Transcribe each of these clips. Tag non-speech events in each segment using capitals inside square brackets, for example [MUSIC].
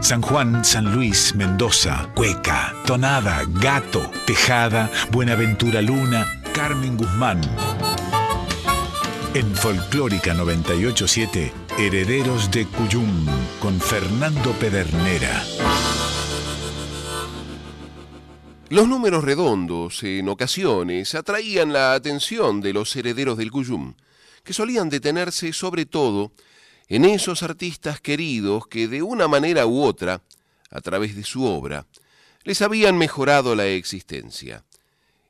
San Juan, San Luis, Mendoza, Cueca, Tonada, Gato, Tejada, Buenaventura Luna, Carmen Guzmán. En Folclórica 987, Herederos de Cuyum, con Fernando Pedernera. Los números redondos en ocasiones atraían la atención de los herederos del Cuyum, que solían detenerse sobre todo en esos artistas queridos que de una manera u otra, a través de su obra, les habían mejorado la existencia.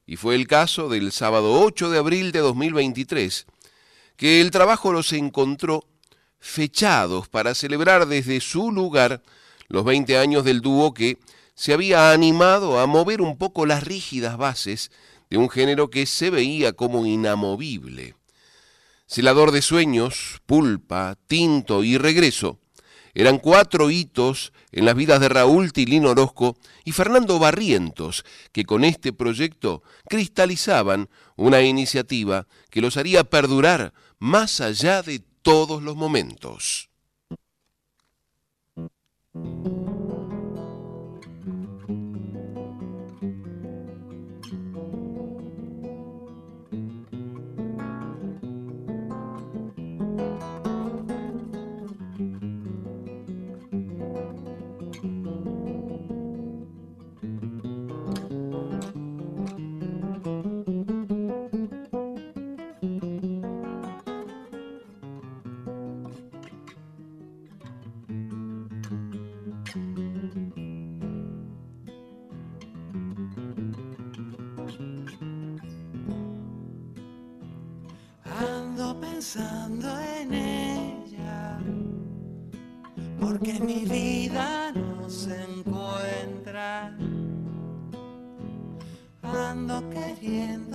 Y fue el caso del sábado 8 de abril de 2023, que el trabajo los encontró fechados para celebrar desde su lugar los 20 años del dúo que se había animado a mover un poco las rígidas bases de un género que se veía como inamovible. Celador de sueños, pulpa, tinto y regreso eran cuatro hitos en las vidas de Raúl Tilín Orozco y Fernando Barrientos, que con este proyecto cristalizaban una iniciativa que los haría perdurar más allá de todos los momentos. Pensando en ella, porque mi vida no se encuentra. Ando queriendo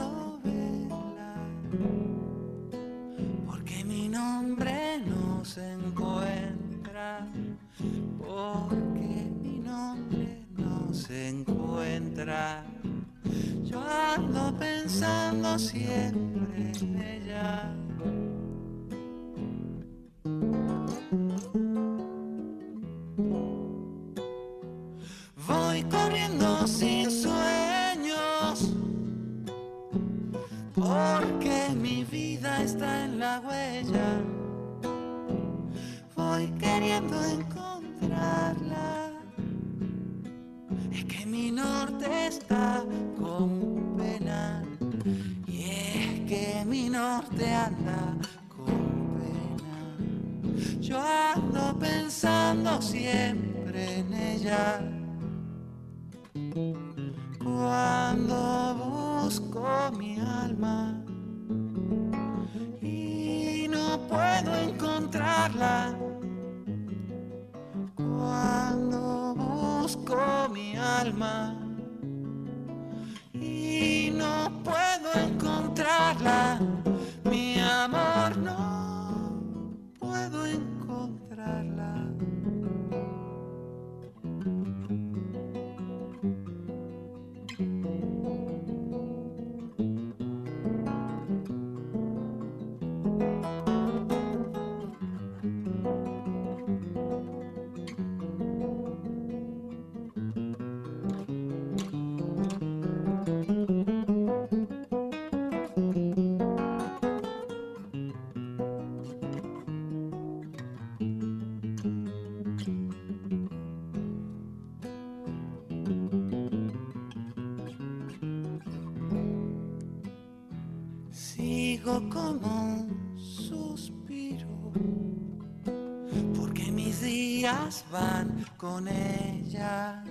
con ella.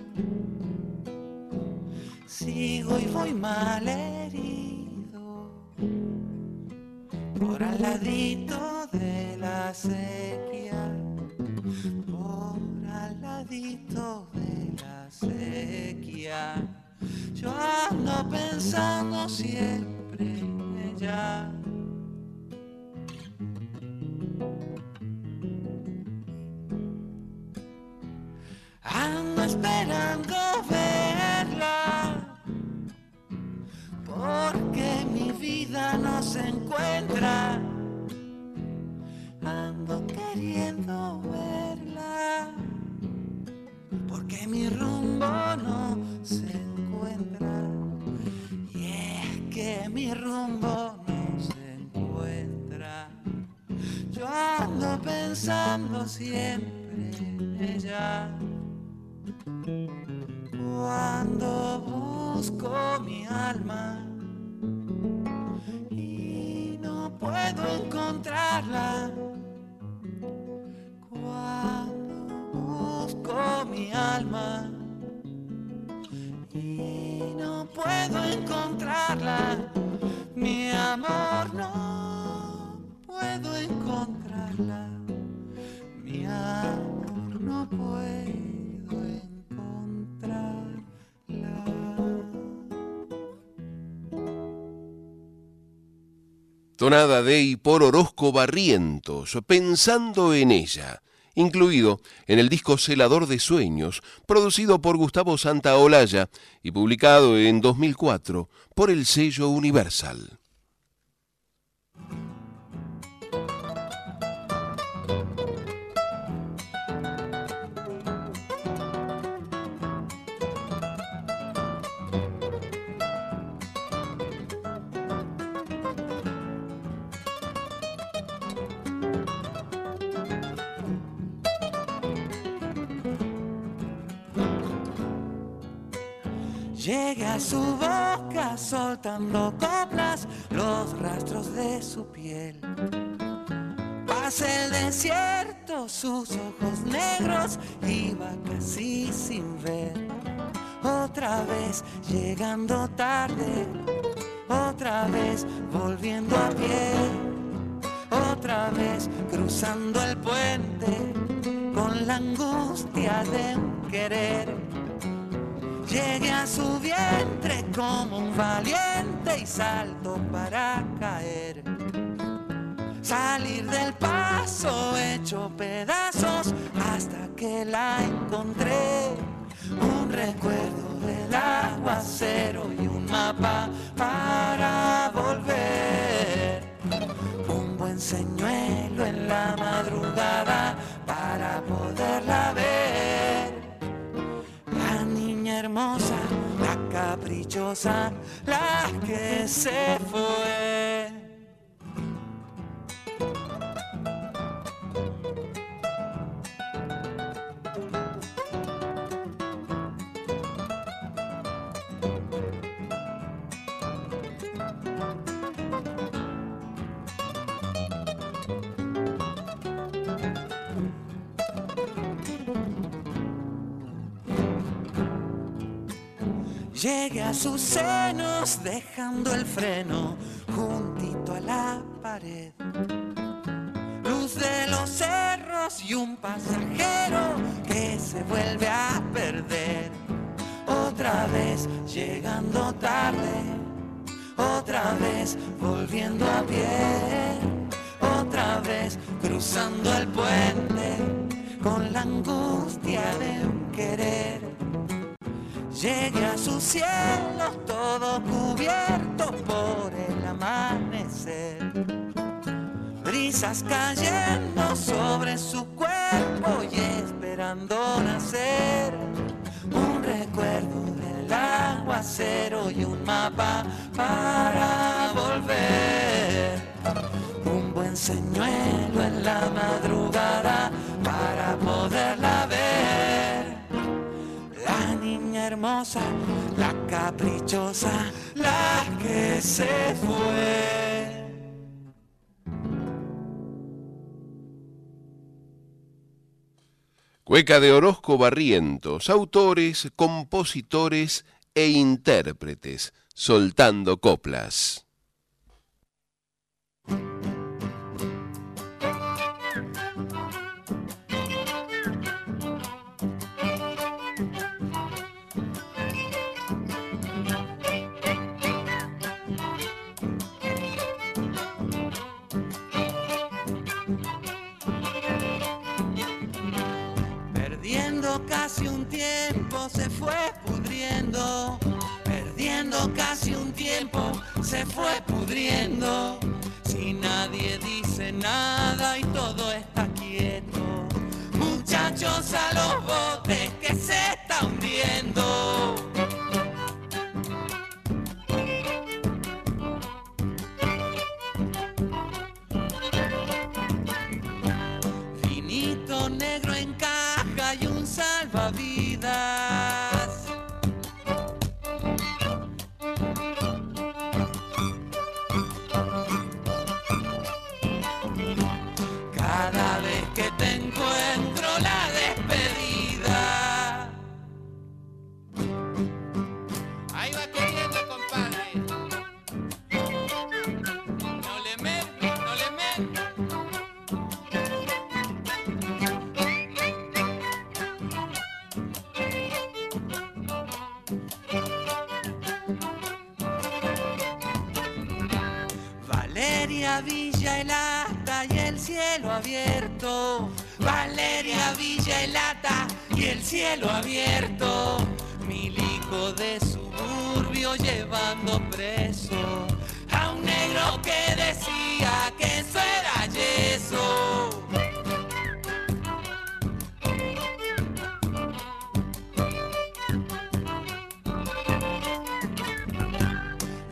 Sigo y voy mal herido Tonada de y por Orozco Barrientos, pensando en ella, incluido en el disco Celador de Sueños, producido por Gustavo Santaolalla y publicado en 2004 por el sello Universal. Llegué a su boca soltando coplas, los rastros de su piel. Pasa el desierto, sus ojos negros, iba casi sin ver. Otra vez llegando tarde, otra vez volviendo a pie, otra vez cruzando el puente con la angustia de un querer. Llegué a su vientre como un valiente y salto para caer. Salir del paso hecho pedazos hasta que la encontré. Un recuerdo del aguacero y un mapa para volver. Un buen señuelo en la madrugada para poderla ver hermosa, la caprichosa, la que se fue. A sus senos dejando el freno juntito a la pared. Luz de los cerros y un pasajero que se vuelve a perder. Otra vez llegando tarde, otra vez volviendo a pie, otra vez cruzando el puente con la angustia de un querer. Llegué a sus cielos todo cubierto por el amanecer. Brisas cayendo sobre su cuerpo y esperando nacer. Un recuerdo del aguacero y un mapa para volver. Un buen señuelo en la madrugada para poderla ver. La caprichosa, la que se fue. Cueca de Orozco Barrientos, autores, compositores e intérpretes, soltando coplas. se fue pudriendo, perdiendo casi un tiempo se fue pudriendo. Si nadie dice nada y todo está quieto, muchachos a los botes que se está hundiendo. Finito negro en caja y un salvavidas cielo abierto, milico de suburbio llevando preso a un negro que decía que eso era yeso.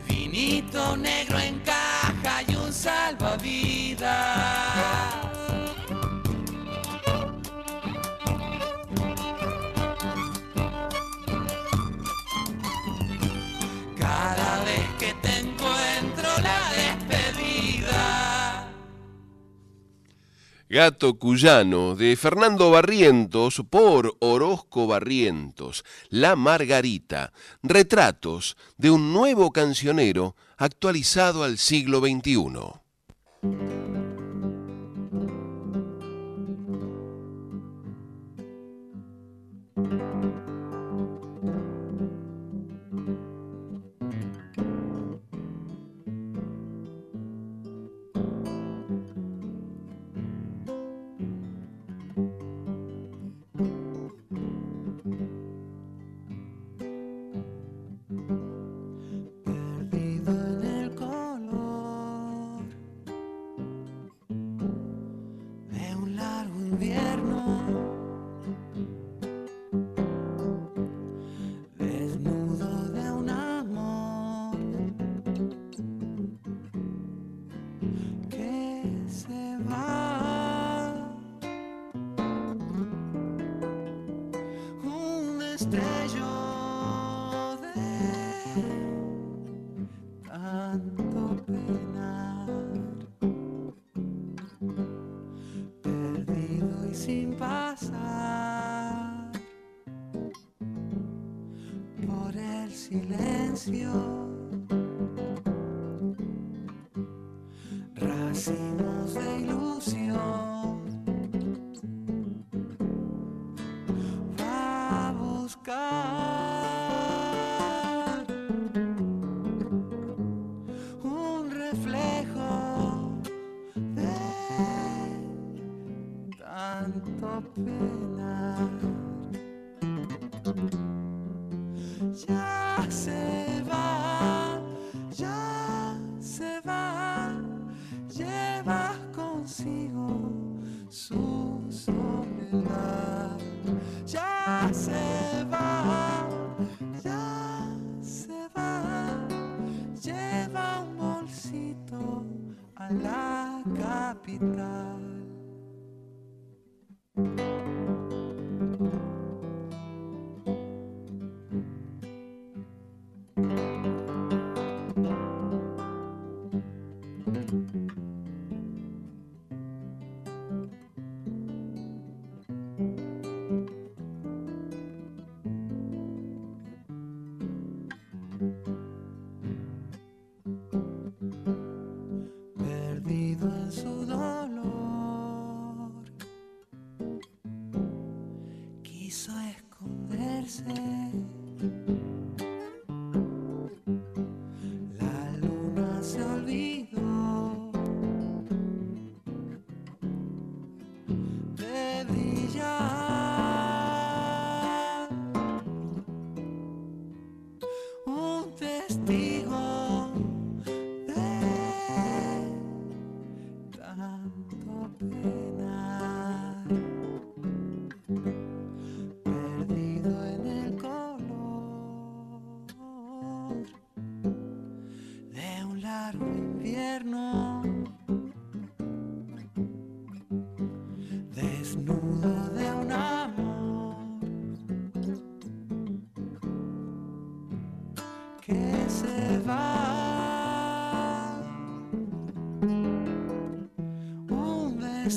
Vinito negro en caja y un salvavidas. Gato Cuyano, de Fernando Barrientos, por Orozco Barrientos, La Margarita, retratos de un nuevo cancionero actualizado al siglo XXI.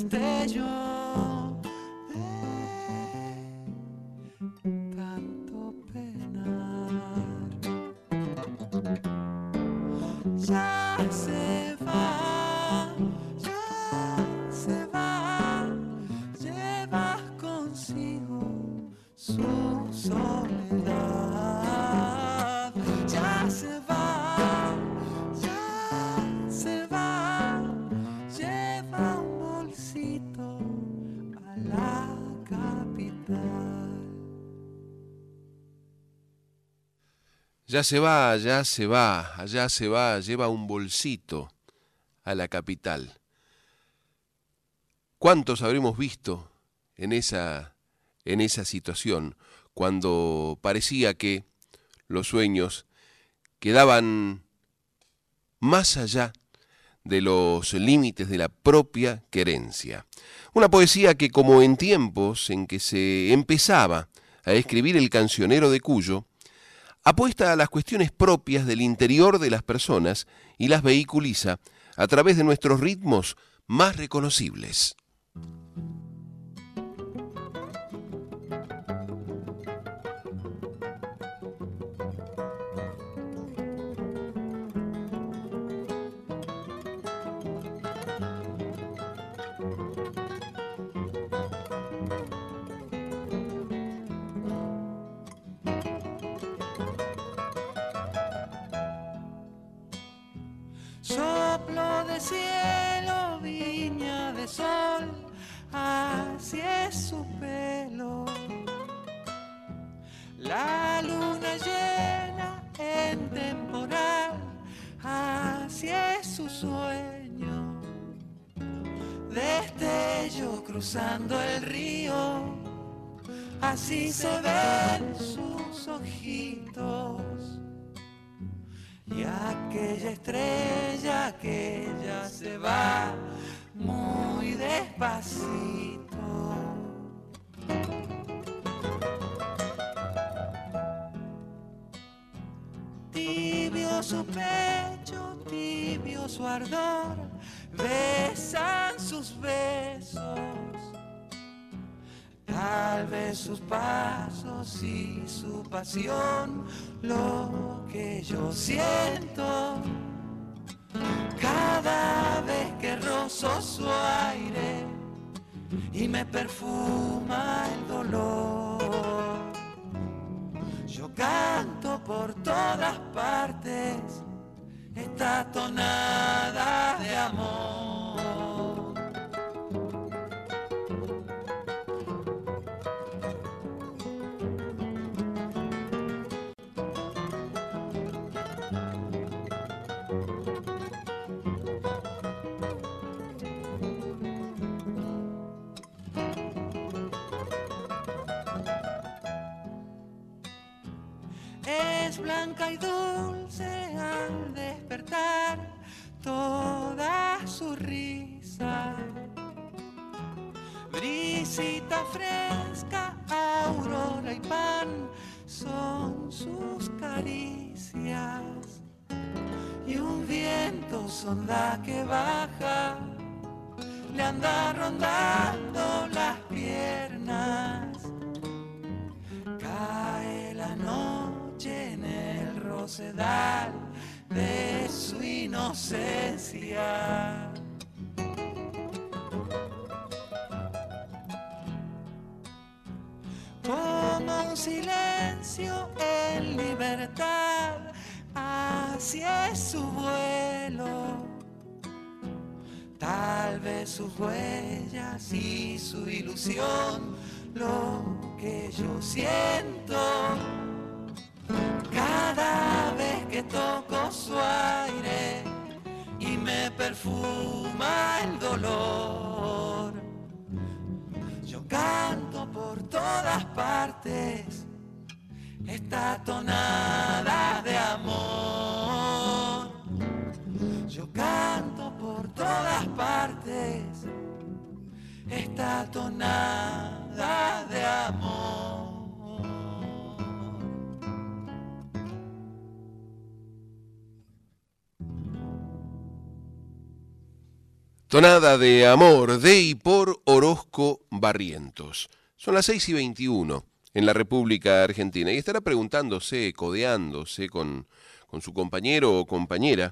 Destello Ya se va, ya se va, allá se va, lleva un bolsito a la capital. ¿Cuántos habremos visto en esa, en esa situación cuando parecía que los sueños quedaban más allá de los límites de la propia querencia? Una poesía que como en tiempos en que se empezaba a escribir el cancionero de Cuyo, apuesta a las cuestiones propias del interior de las personas y las vehiculiza a través de nuestros ritmos más reconocibles. Así se ven sus ojitos. Y aquella estrella que ya se va muy despacito. Tibio su pecho, tibio su ardor, besan sus besos. Tal vez sus pasos y su pasión, lo que yo siento. Cada vez que rozo su aire y me perfuma el dolor. Yo canto por todas partes esta tonada de amor. Blanca y dulce al despertar toda su risa. Brisita fresca, aurora y pan son sus caricias. Y un viento sonda que baja le anda rondando las piernas. De su inocencia. Como un silencio en libertad, así es su vuelo. Tal vez sus huellas y su ilusión, lo que yo siento. Cada toco su aire y me perfuma el dolor. Yo canto por todas partes esta tonada de amor. Yo canto por todas partes esta tonada de amor. Tonada de amor de y por Orozco Barrientos. Son las 6 y 21 en la República Argentina y estará preguntándose, codeándose con, con su compañero o compañera.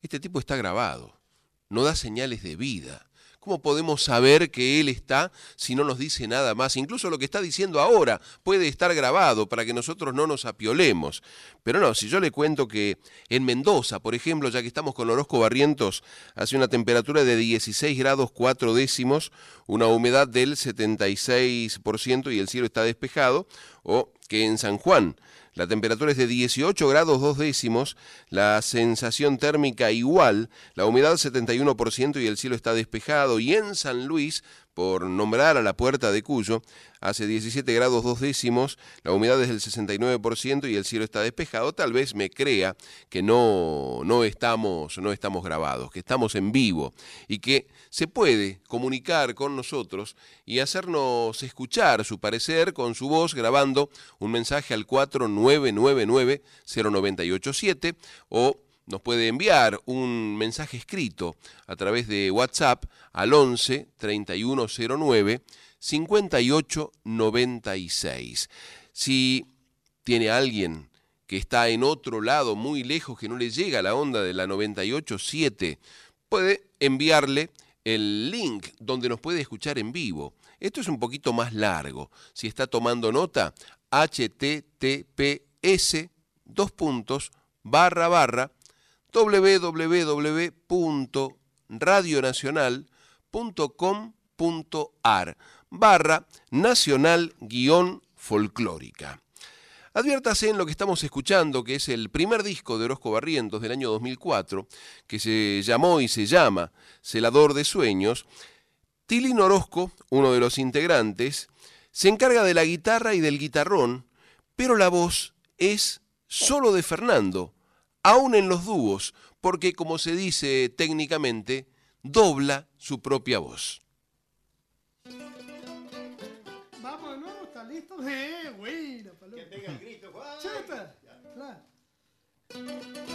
Este tipo está grabado, no da señales de vida. ¿Cómo podemos saber que Él está si no nos dice nada más? Incluso lo que está diciendo ahora puede estar grabado para que nosotros no nos apiolemos. Pero no, si yo le cuento que en Mendoza, por ejemplo, ya que estamos con Orozco Barrientos, hace una temperatura de 16 grados 4 décimos, una humedad del 76% y el cielo está despejado, o que en San Juan la temperatura es de 18 grados 2 décimos, la sensación térmica igual, la humedad 71% y el cielo está despejado. Y en San Luis, por nombrar a la puerta de Cuyo, hace 17 grados 2 décimos, la humedad es del 69% y el cielo está despejado, tal vez me crea que no, no, estamos, no estamos grabados, que estamos en vivo y que se puede comunicar con nosotros y hacernos escuchar su parecer con su voz grabando un mensaje al 4999-0987 o nos puede enviar un mensaje escrito a través de WhatsApp al 11 3109 5896. Si tiene alguien que está en otro lado muy lejos que no le llega la onda de la 987, puede enviarle el link donde nos puede escuchar en vivo. Esto es un poquito más largo. Si está tomando nota, https dos puntos barra barra www.radionacional.com.ar barra nacional guion folclórica. Adviértase en lo que estamos escuchando, que es el primer disco de Orozco Barrientos del año 2004, que se llamó y se llama Celador de Sueños. Tilín Orozco, uno de los integrantes, se encarga de la guitarra y del guitarrón, pero la voz es solo de Fernando, aún en los dúos, porque como se dice técnicamente, dobla su propia voz. Vámonos, ¿está listo? [LAUGHS] Eh, bueno, paloma. Que tenga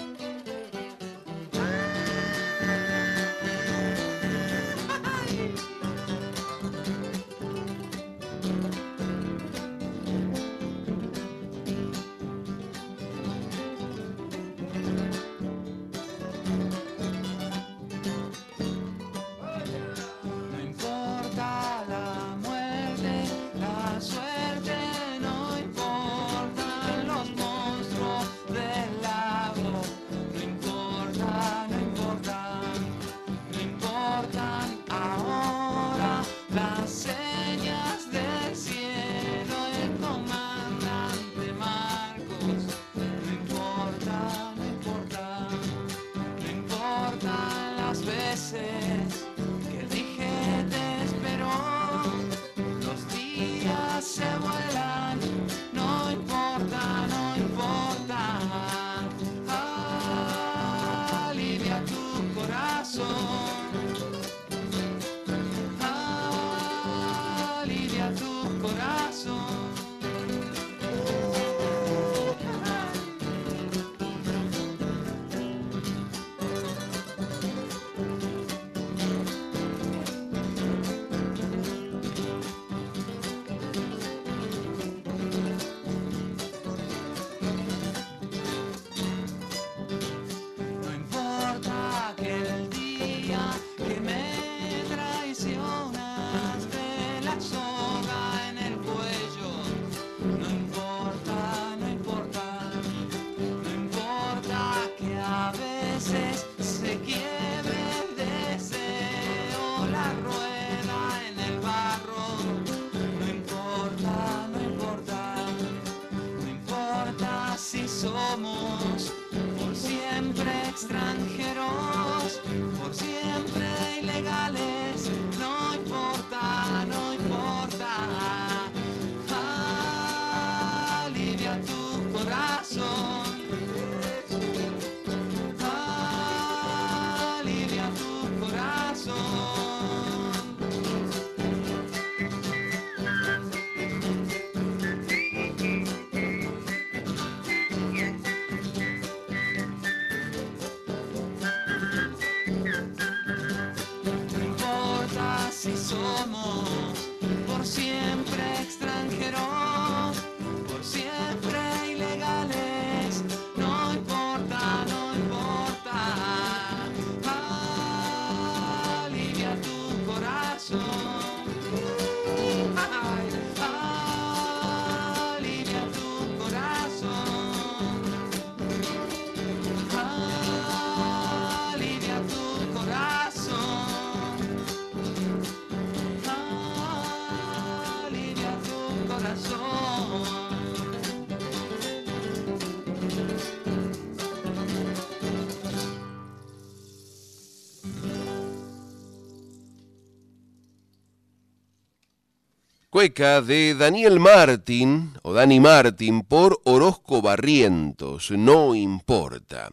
De Daniel Martín o Dani Martín por Orozco Barrientos, no importa.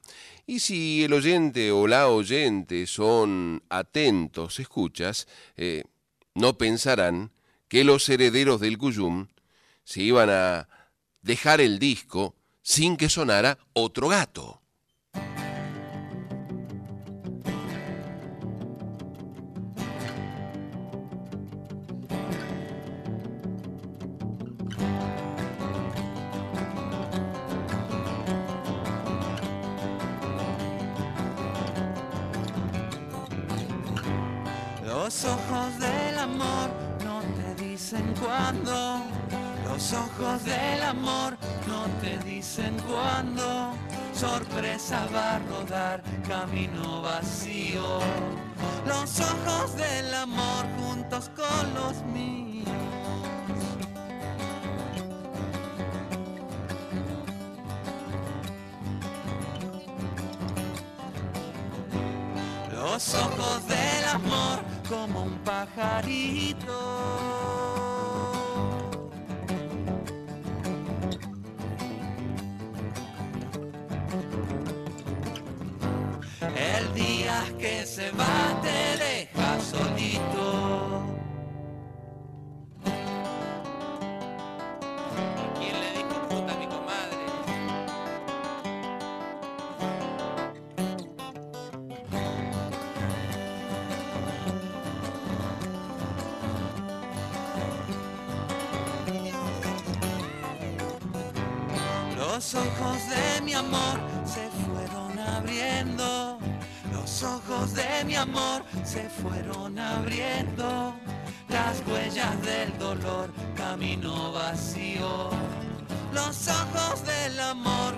Y si el oyente o la oyente son atentos, escuchas, eh, no pensarán que los herederos del Cuyum se iban a dejar el disco sin que sonara otro gato. Los ojos del amor no te dicen cuándo. Sorpresa va a rodar camino vacío. Los ojos del amor juntos con los míos. Los ojos del amor como un pajarito. Amor se fueron abriendo. Las huellas del dolor, camino vacío. Los ojos del amor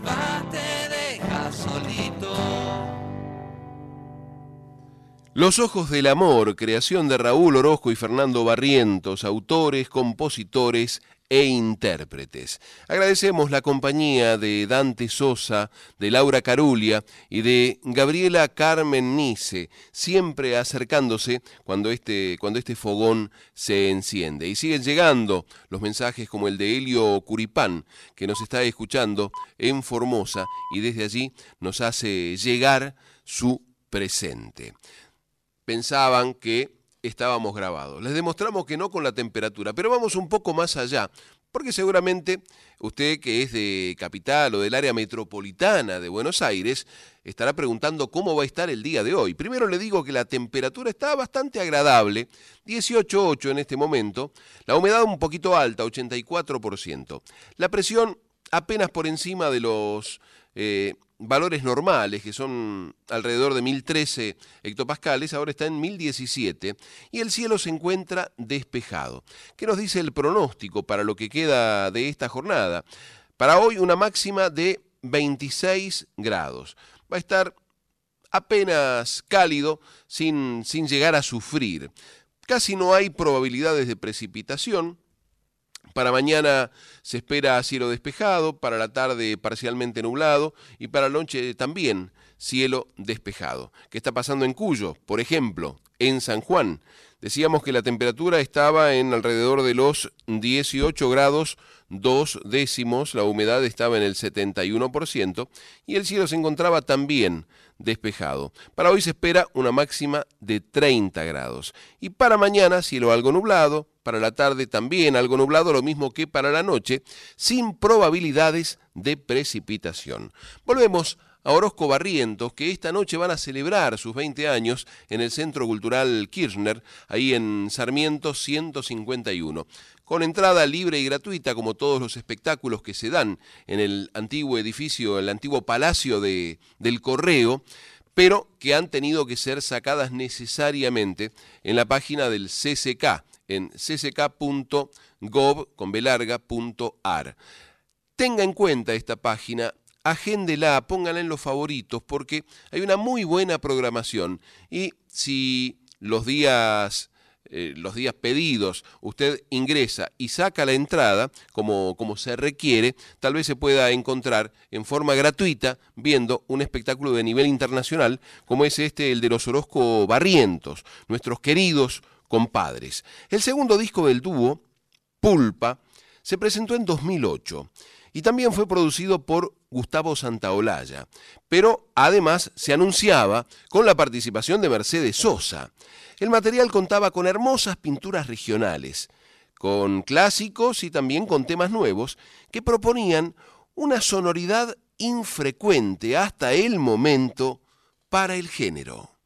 va te deja solito. Los Ojos del Amor, creación de Raúl Orozco y Fernando Barrientos, autores, compositores e intérpretes. Agradecemos la compañía de Dante Sosa, de Laura Carulia y de Gabriela Carmen Nice, siempre acercándose cuando este, cuando este fogón se enciende. Y siguen llegando los mensajes como el de Helio Curipán, que nos está escuchando en Formosa y desde allí nos hace llegar su presente pensaban que estábamos grabados. Les demostramos que no con la temperatura, pero vamos un poco más allá, porque seguramente usted que es de capital o del área metropolitana de Buenos Aires estará preguntando cómo va a estar el día de hoy. Primero le digo que la temperatura está bastante agradable, 18.8 en este momento, la humedad un poquito alta, 84%, la presión apenas por encima de los... eh, valores normales, que son alrededor de 1013 hectopascales, ahora está en 1017 y el cielo se encuentra despejado. ¿Qué nos dice el pronóstico para lo que queda de esta jornada? Para hoy una máxima de 26 grados. Va a estar apenas cálido sin, sin llegar a sufrir. Casi no hay probabilidades de precipitación, para mañana se espera cielo despejado, para la tarde parcialmente nublado y para la noche también cielo despejado. ¿Qué está pasando en Cuyo? Por ejemplo, en San Juan, Decíamos que la temperatura estaba en alrededor de los 18 grados dos décimos, la humedad estaba en el 71% y el cielo se encontraba también despejado. Para hoy se espera una máxima de 30 grados. Y para mañana cielo algo nublado, para la tarde también algo nublado, lo mismo que para la noche, sin probabilidades de precipitación. Volvemos a Orozco Barrientos, que esta noche van a celebrar sus 20 años en el Centro Cultural Kirchner, ahí en Sarmiento 151 con entrada libre y gratuita, como todos los espectáculos que se dan en el antiguo edificio, el antiguo palacio de, del Correo, pero que han tenido que ser sacadas necesariamente en la página del CCK, en cck.gov.ar. Tenga en cuenta esta página, agéndela, póngala en los favoritos, porque hay una muy buena programación y si los días eh, los días pedidos, usted ingresa y saca la entrada como, como se requiere, tal vez se pueda encontrar en forma gratuita viendo un espectáculo de nivel internacional como es este, el de los Orozco Barrientos, nuestros queridos compadres. El segundo disco del dúo, Pulpa, se presentó en 2008 y también fue producido por Gustavo Santaolalla, pero además se anunciaba con la participación de Mercedes Sosa. El material contaba con hermosas pinturas regionales, con clásicos y también con temas nuevos que proponían una sonoridad infrecuente hasta el momento para el género.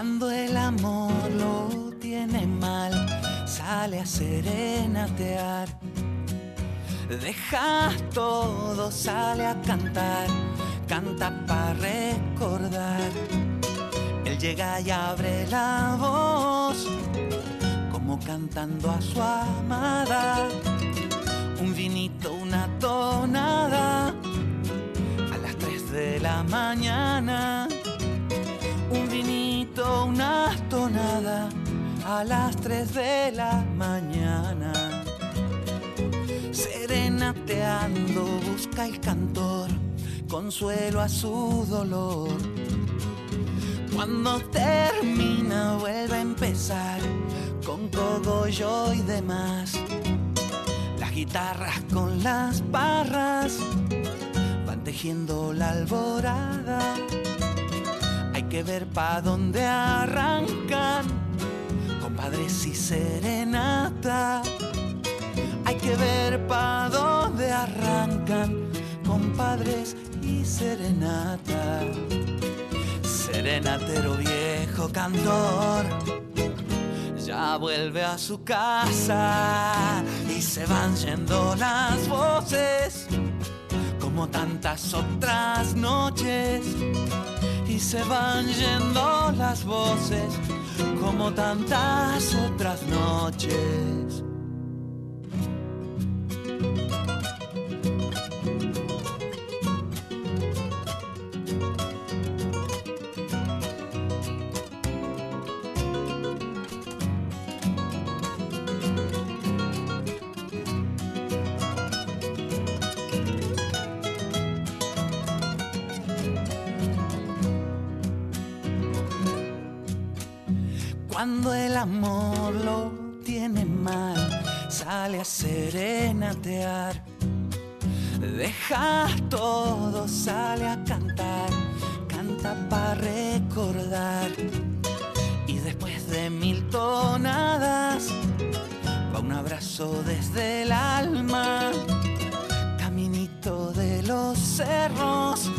Cuando el amor lo tiene mal, sale a serenatear. Deja todo, sale a cantar, canta para recordar. Él llega y abre la voz, como cantando a su amada. Un vinito, una tonada, a las 3 de la mañana una tonada a las 3 de la mañana. Serenateando busca el cantor consuelo a su dolor. Cuando termina vuelve a empezar con cogollo y demás. Las guitarras con las barras van tejiendo la alborada que ver pa' dónde arrancan, compadres y serenata. Hay que ver pa' dónde arrancan, compadres y serenata. Serenatero viejo cantor, ya vuelve a su casa y se van yendo las voces como tantas otras noches y se van yendo las voces como tantas otras noches. Cuando el amor lo tiene mal, sale a serenatear. Deja todo, sale a cantar, canta para recordar. Y después de mil tonadas, va un abrazo desde el alma, caminito de los cerros,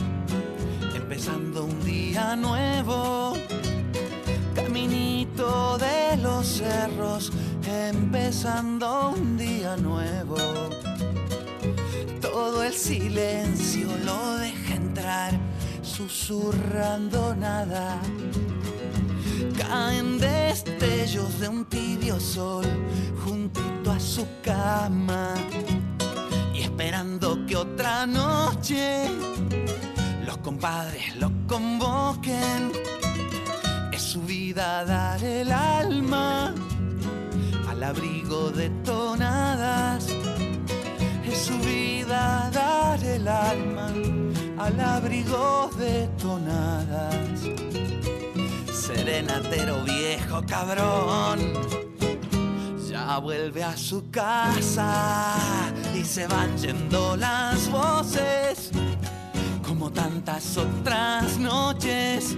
empezando un día nuevo empezando un día nuevo. Todo el silencio lo deja entrar, susurrando nada. caen destellos de un tibio sol juntito a su cama y esperando que otra noche los compadres lo convoquen. Es su vida dar el alma al abrigo de tonadas. Es su vida dar el alma al abrigo de tonadas. Serenatero viejo cabrón, ya vuelve a su casa y se van yendo las voces como tantas otras noches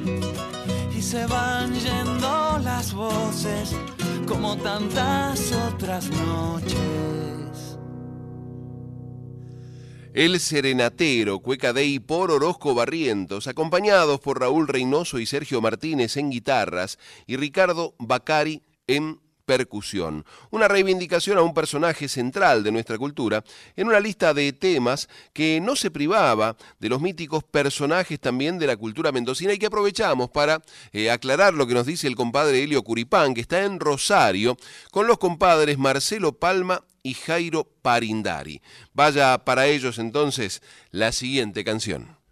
y se van yendo las voces como tantas otras noches. El Serenatero, Cueca Dei por Orozco Barrientos, acompañados por Raúl Reynoso y Sergio Martínez en guitarras y Ricardo Bacari en percusión. Una reivindicación a un personaje central de nuestra cultura en una lista de temas que no se privaba de los míticos personajes también de la cultura mendocina y que aprovechamos para eh, aclarar lo que nos dice el compadre Helio Curipán, que está en Rosario, con los compadres Marcelo Palma y Jairo Parindari. Vaya para ellos entonces la siguiente canción.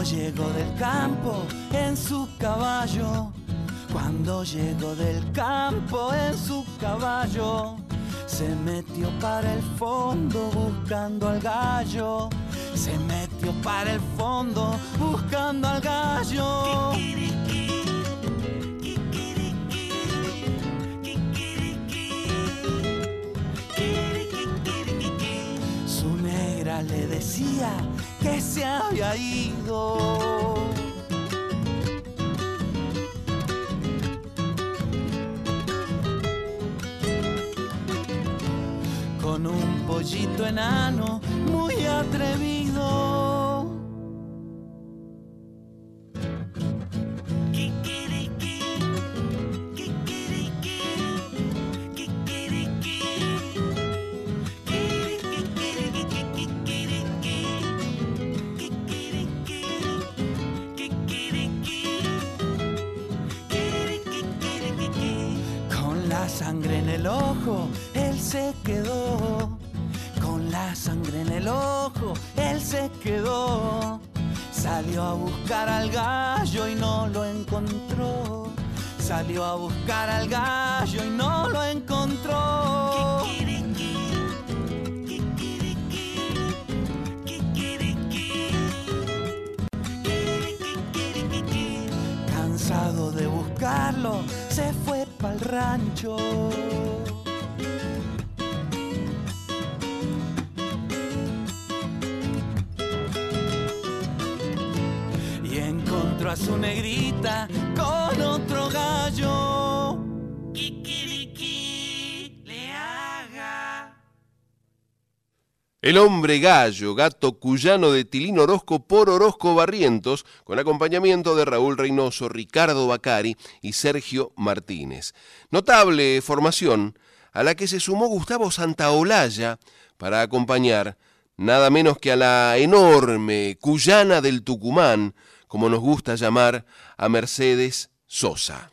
Cuando llegó del campo en su caballo, cuando llegó del campo en su caballo, se metió para el fondo buscando al gallo, se metió para el fondo buscando al gallo. Le decía que se había ido. Con un pollito enano muy atrevido. Al gallo y no lo encontró. Salió a buscar al gallo y no lo encontró. Cansado de buscarlo, se fue pa'l rancho. Su negrita con otro gallo. Kikiriki le haga. El hombre gallo, gato cuyano de Tilín Orozco por Orozco Barrientos, con acompañamiento de Raúl Reynoso, Ricardo Bacari y Sergio Martínez. Notable formación a la que se sumó Gustavo Santaolalla para acompañar nada menos que a la enorme cuyana del Tucumán, como nos gusta llamar a Mercedes Sosa.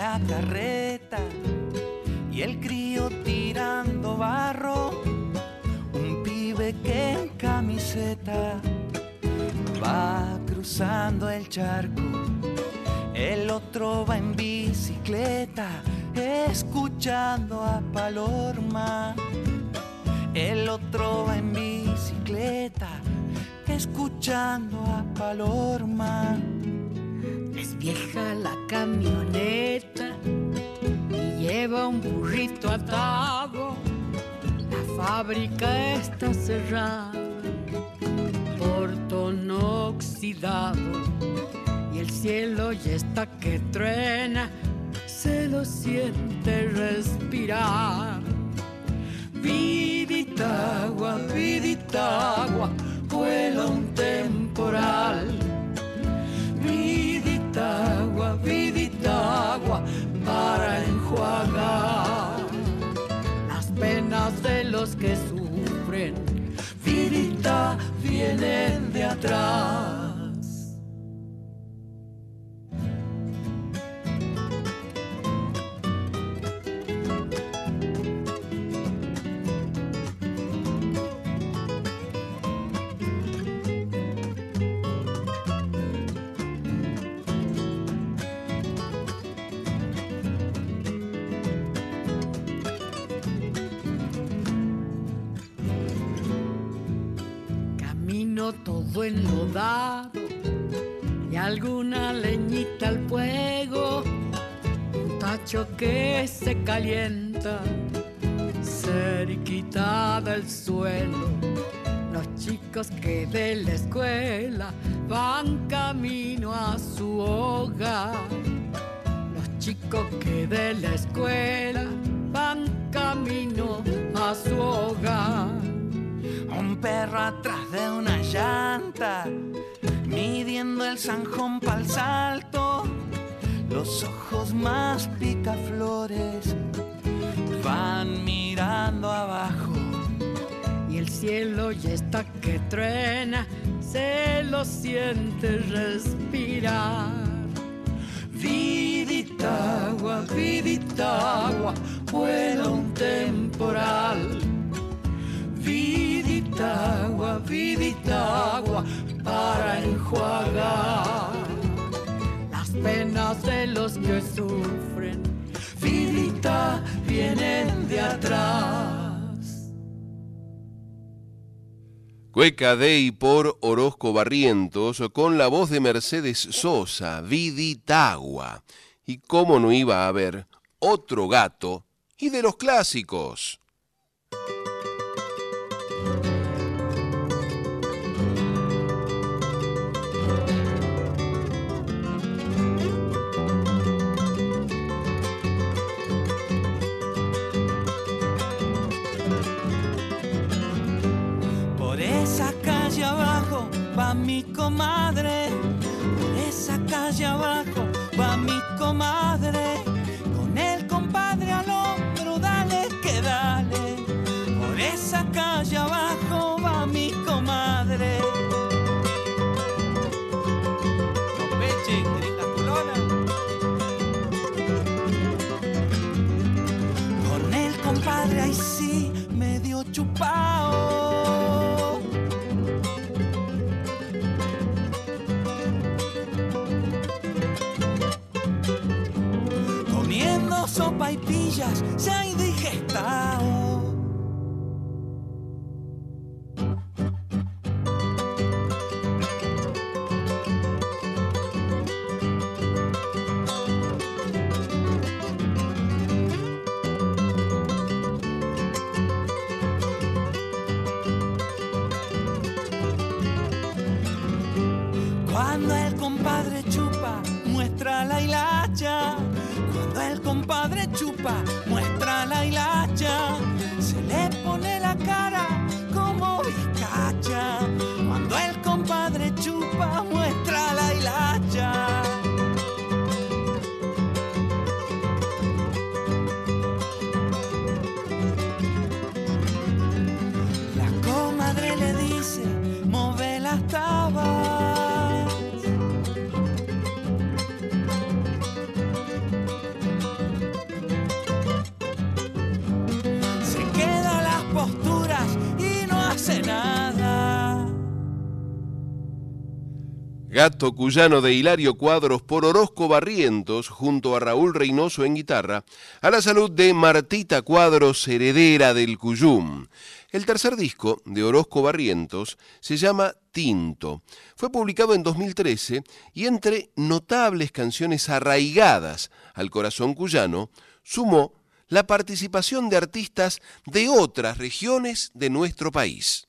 La carreta y el crío tirando barro. Un pibe que en camiseta va cruzando el charco. El otro va en bicicleta escuchando a Palorma. El otro va en bicicleta escuchando a Palorma. Es vieja la camioneta y lleva un burrito atado. La fábrica está cerrada, portón oxidado y el cielo ya está que truena, se lo siente respirar. Vidita agua, vidita agua, vuela un temporal. Vidita agua, vidita agua para enjuagar las penas de los que sufren. Vidita vienen de atrás. Todo enlodado y alguna leñita al fuego, un tacho que se calienta cerquita del suelo. Los chicos que de la escuela van camino a su hogar. Los chicos que de la escuela van camino a su hogar un perro atrás de una llanta, midiendo el zanjón el salto, los ojos más picaflores van mirando abajo. Y el cielo ya está que truena, se lo siente respirar. Vidita agua, vidita agua, vuela un temporal Vidita agua, vidita agua para enjuagar las penas de los que sufren. Vidita vienen de atrás. Cueca de por Orozco Barrientos con la voz de Mercedes Sosa, Vidita agua. Y cómo no iba a haber otro gato y de los clásicos. Mi comadre, por esa calle abajo va mi comadre, con el compadre al hombro, dale que dale, por esa calle abajo va mi comadre. Con el compadre ahí sí medio chupao pillas se ha indigestado. Cuando el compadre chupa, muestra la hilacha el compadre chupa, muestra la hilacha, Gato Cuyano de Hilario Cuadros por Orozco Barrientos, junto a Raúl Reynoso en guitarra, a la salud de Martita Cuadros, heredera del Cuyum. El tercer disco de Orozco Barrientos se llama Tinto. Fue publicado en 2013 y entre notables canciones arraigadas al corazón cuyano, sumó la participación de artistas de otras regiones de nuestro país.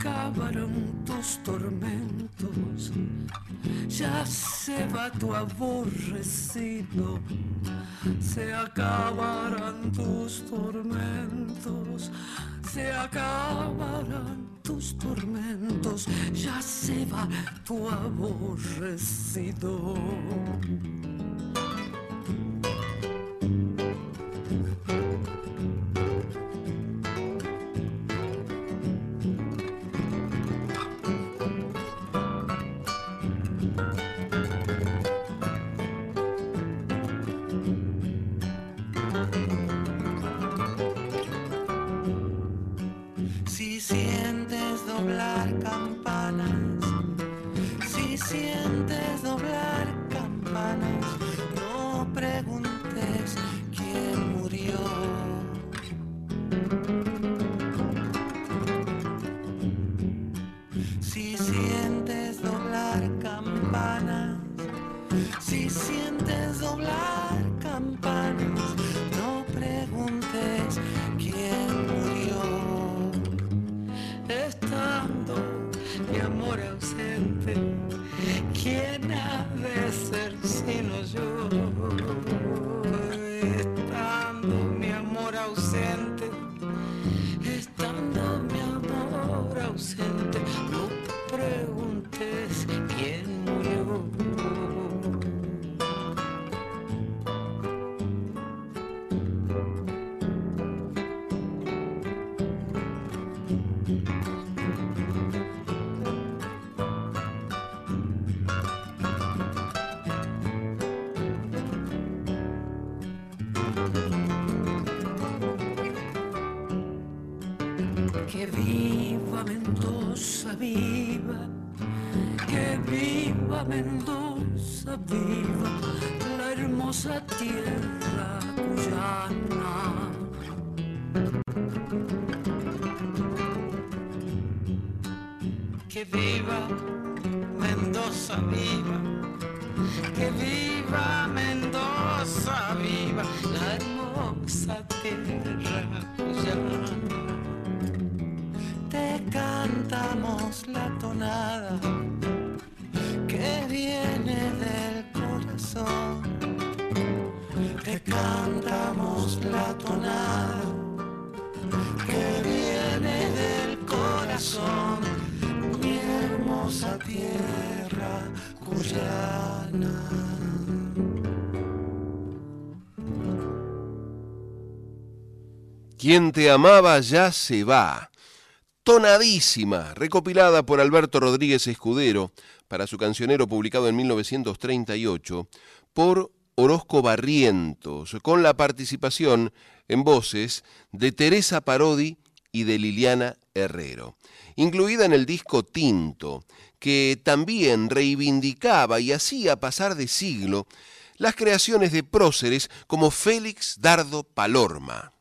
acabaron tus tormentos, ya se va tu aborrecido, se acabarán tus tormentos, se acabarán tus tormentos, ya se va tu aborrecido. Quien te amaba ya se va. Tonadísima, recopilada por Alberto Rodríguez Escudero para su cancionero publicado en 1938 por Orozco Barrientos, con la participación en voces de Teresa Parodi y de Liliana Herrero, incluida en el disco Tinto, que también reivindicaba y hacía pasar de siglo las creaciones de próceres como Félix Dardo Palorma.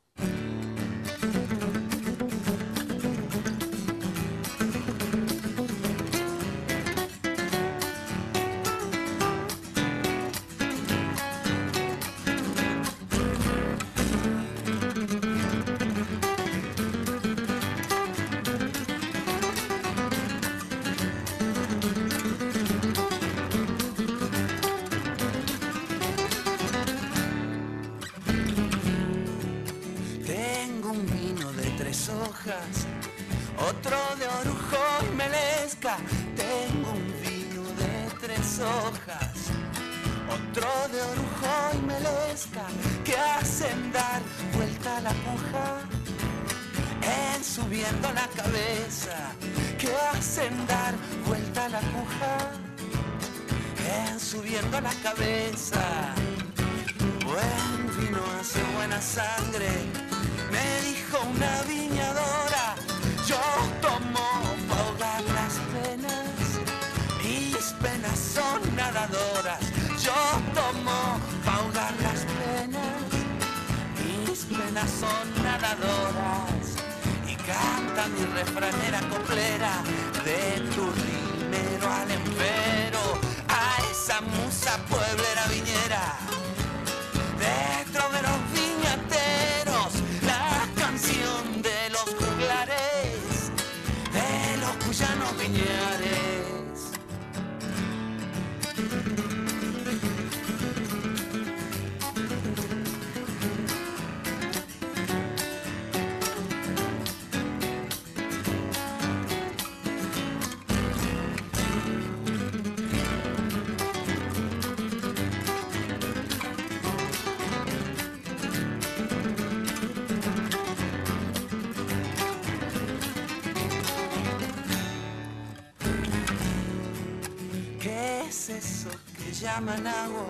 Que llaman agua?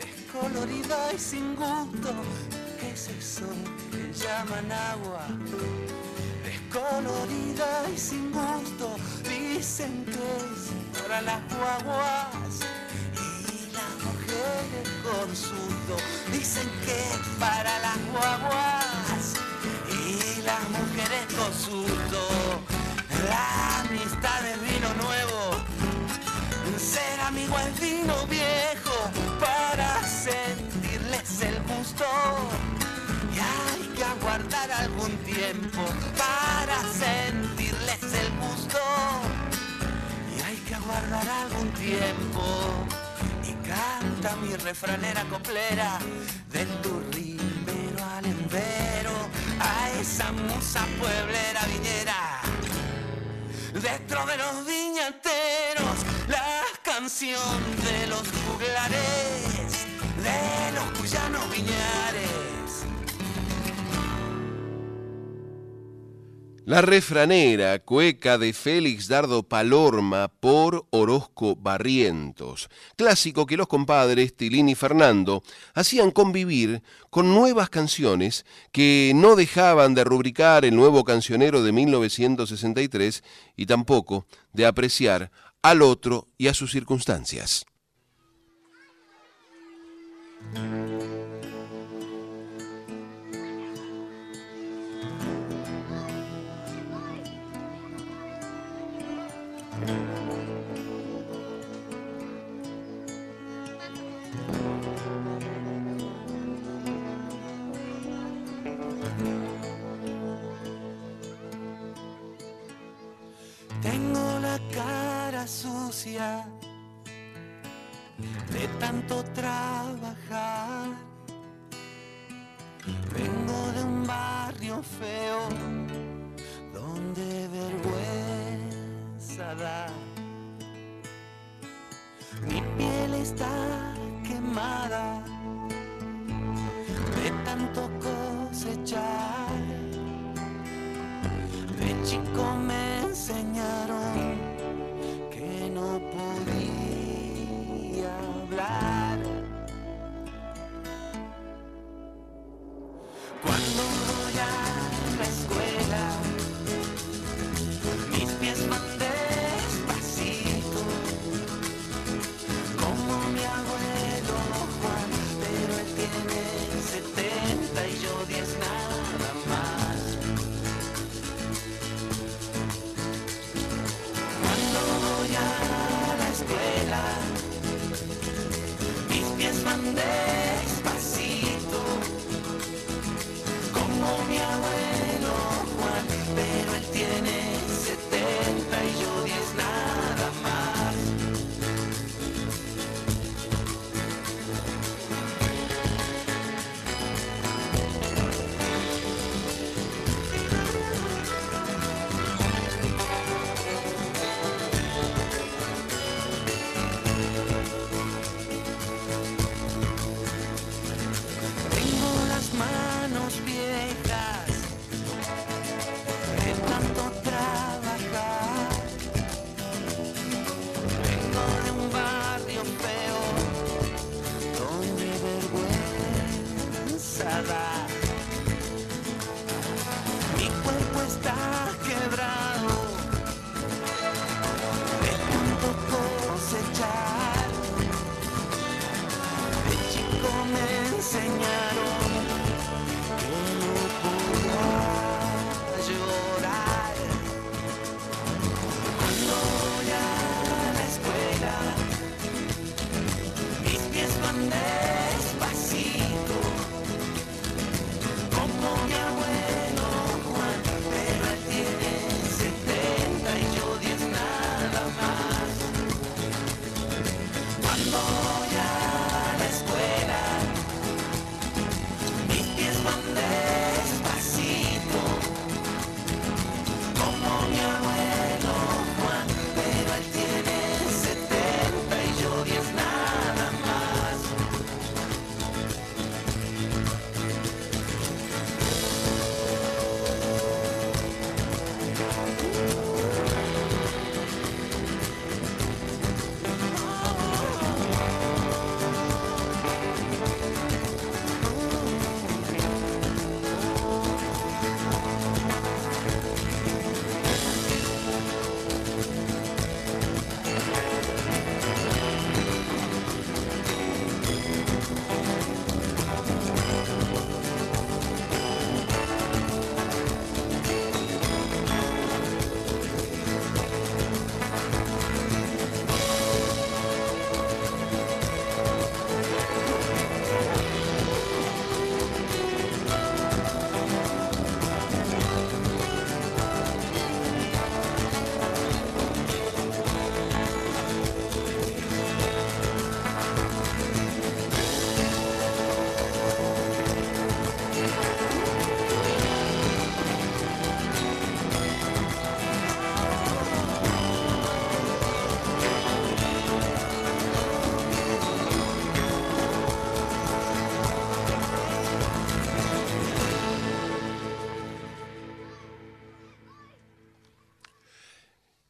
Descolorida y sin gusto. ¿Qué es eso que llaman agua? Descolorida y sin gusto. Dicen que para sentirles el gusto. Y hay que aguardar algún tiempo. Y canta mi refranera coplera de tu al embero a esa musa pueblera La refranera cueca de Félix Dardo Palorma por Orozco Barrientos, clásico que los compadres Tilín y Fernando hacían convivir con nuevas canciones que no dejaban de rubricar el nuevo cancionero de 1963 y tampoco de apreciar al otro y a sus circunstancias. Tengo la cara sucia de tanto trabajar. Vengo de un barrio feo donde vergüenza Mi piel está quemada de tanto cosechar. De chico me enseñaron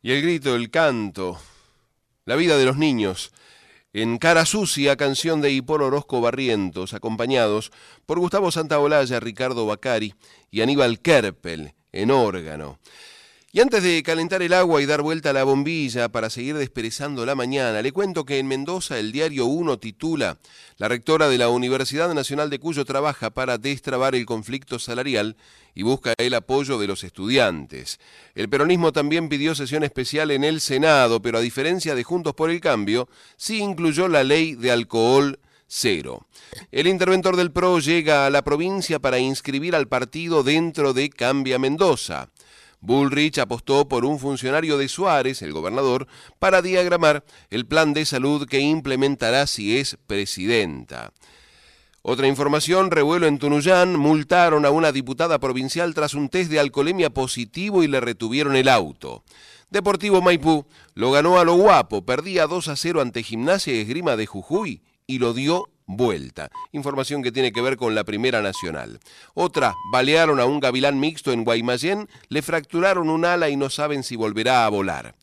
Y el grito, el canto, la vida de los niños, en Cara Sucia, canción de Hipólito Orozco Barrientos, acompañados por Gustavo Santaolalla, Ricardo Bacari y Aníbal Kerpel en órgano. Y antes de calentar el agua y dar vuelta a la bombilla para seguir desperezando la mañana, le cuento que en Mendoza el diario 1 titula La rectora de la Universidad Nacional de Cuyo trabaja para destrabar el conflicto salarial y busca el apoyo de los estudiantes. El peronismo también pidió sesión especial en el Senado, pero a diferencia de Juntos por el Cambio, sí incluyó la ley de alcohol cero. El interventor del PRO llega a la provincia para inscribir al partido dentro de Cambia Mendoza. Bullrich apostó por un funcionario de Suárez, el gobernador, para diagramar el plan de salud que implementará si es presidenta. Otra información, revuelo en Tunuyán, multaron a una diputada provincial tras un test de alcoholemia positivo y le retuvieron el auto. Deportivo Maipú lo ganó a lo guapo, perdía 2 a 0 ante Gimnasia y Esgrima de Jujuy y lo dio vuelta. Información que tiene que ver con la Primera Nacional. Otra, balearon a un gavilán mixto en Guaymallén, le fracturaron un ala y no saben si volverá a volar.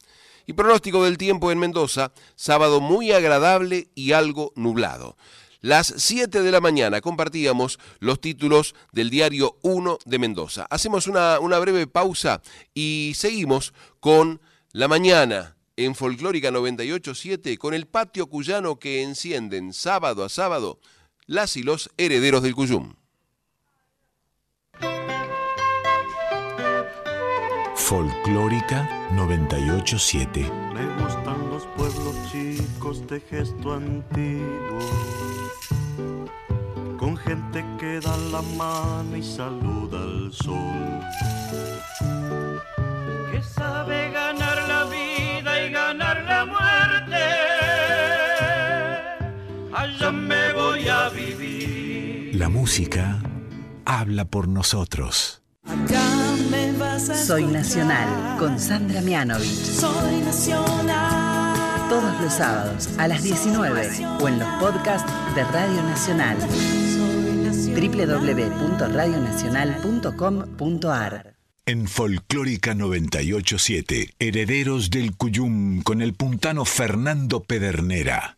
Y pronóstico del tiempo en Mendoza, sábado muy agradable y algo nublado. Las 7 de la mañana compartíamos los títulos del diario 1 de Mendoza. Hacemos una, una breve pausa y seguimos con la mañana en Folclórica 987 con el patio cuyano que encienden sábado a sábado las y los herederos del Cuyum. Folclórica 987. Me gustan los pueblos chicos de gesto antiguo, con gente que da la mano y saluda al sol. que sabe ganar la vida La música habla por nosotros. Acá me vas a Soy. Nacional con Sandra Mianovich. Soy nacional. Todos los sábados a las 19 o en los podcasts de Radio nacional. www.radionacional.com.ar En Folclórica 987, Herederos del Cuyum con el puntano Fernando Pedernera.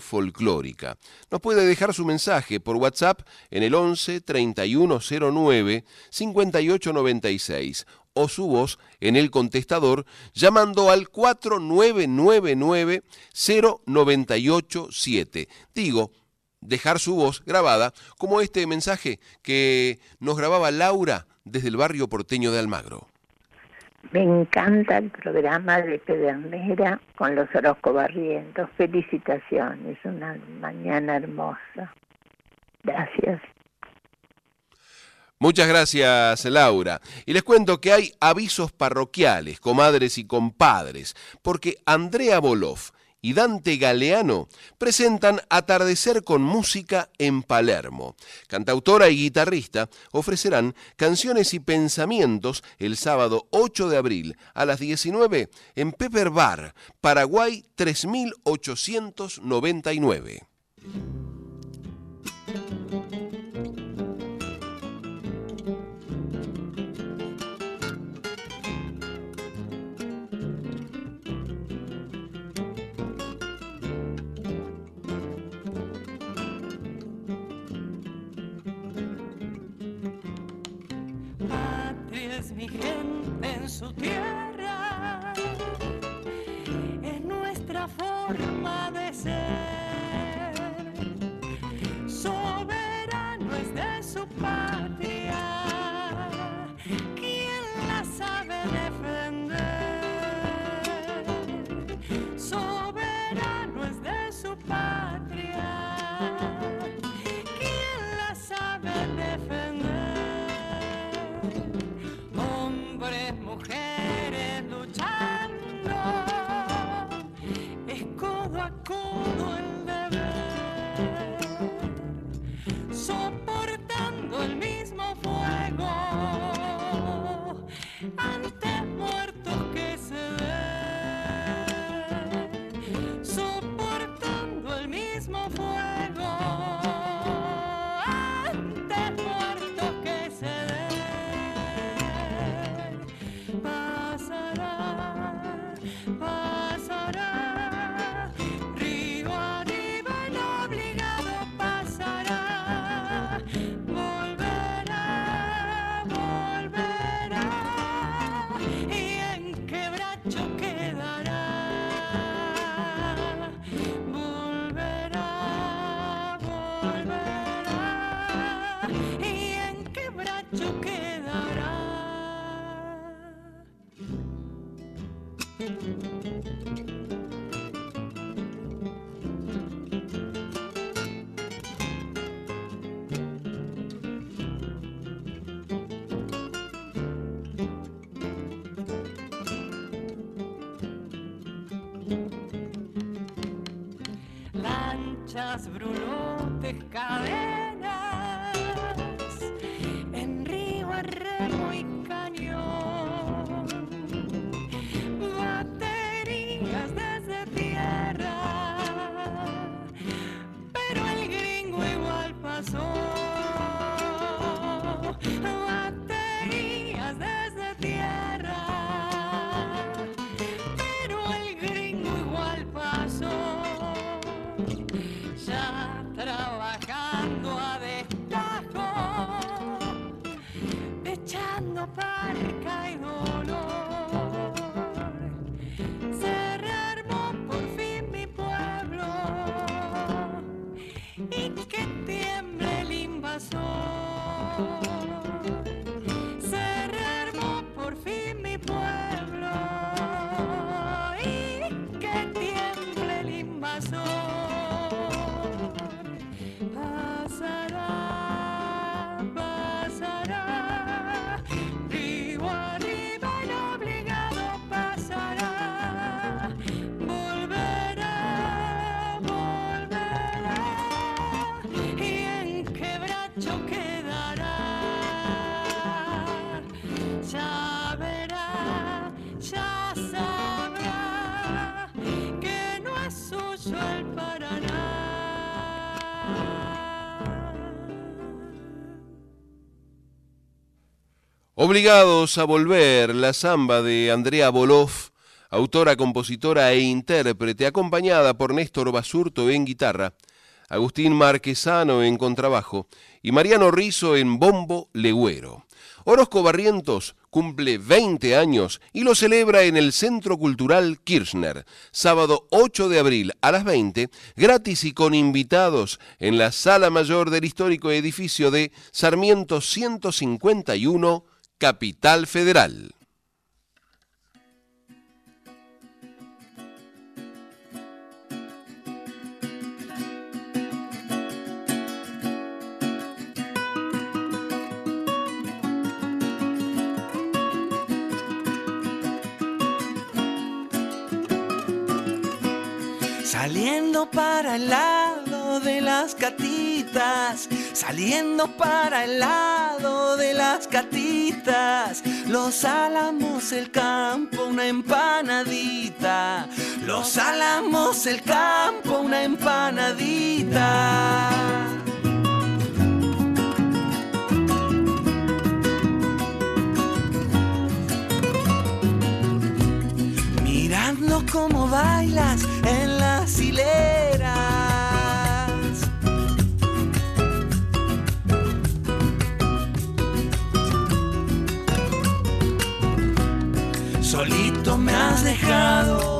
folclórica. Nos puede dejar su mensaje por WhatsApp en el 11 3109 5896 o su voz en el contestador llamando al 4999 0987. Digo, dejar su voz grabada como este mensaje que nos grababa Laura desde el barrio porteño de Almagro. Me encanta el programa de Pedernera con los Orozco Barrientos. Felicitaciones, una mañana hermosa. Gracias. Muchas gracias, Laura. Y les cuento que hay avisos parroquiales, comadres y compadres, porque Andrea Boloff y Dante Galeano presentan Atardecer con Música en Palermo. Cantautora y guitarrista ofrecerán canciones y pensamientos el sábado 8 de abril a las 19 en Pepper Bar, Paraguay 3899. Su tierra, es nuestra forma de ser. Lanchas, brulotes, cadenas, Obligados a volver, la samba de Andrea Boloff, autora, compositora e intérprete, acompañada por Néstor Basurto en guitarra, Agustín Marquesano en contrabajo y Mariano Rizo en bombo legüero. Orozco Barrientos cumple 20 años y lo celebra en el Centro Cultural Kirchner, sábado 8 de abril a las 20, gratis y con invitados en la sala mayor del histórico edificio de Sarmiento 151, Capital Federal. Saliendo para el lado de las catitas, saliendo para el lado de las catitas, los álamos, el campo, una empanadita, los álamos, el campo, una empanadita. Mirando cómo bailas en las hileras. Solito me has dejado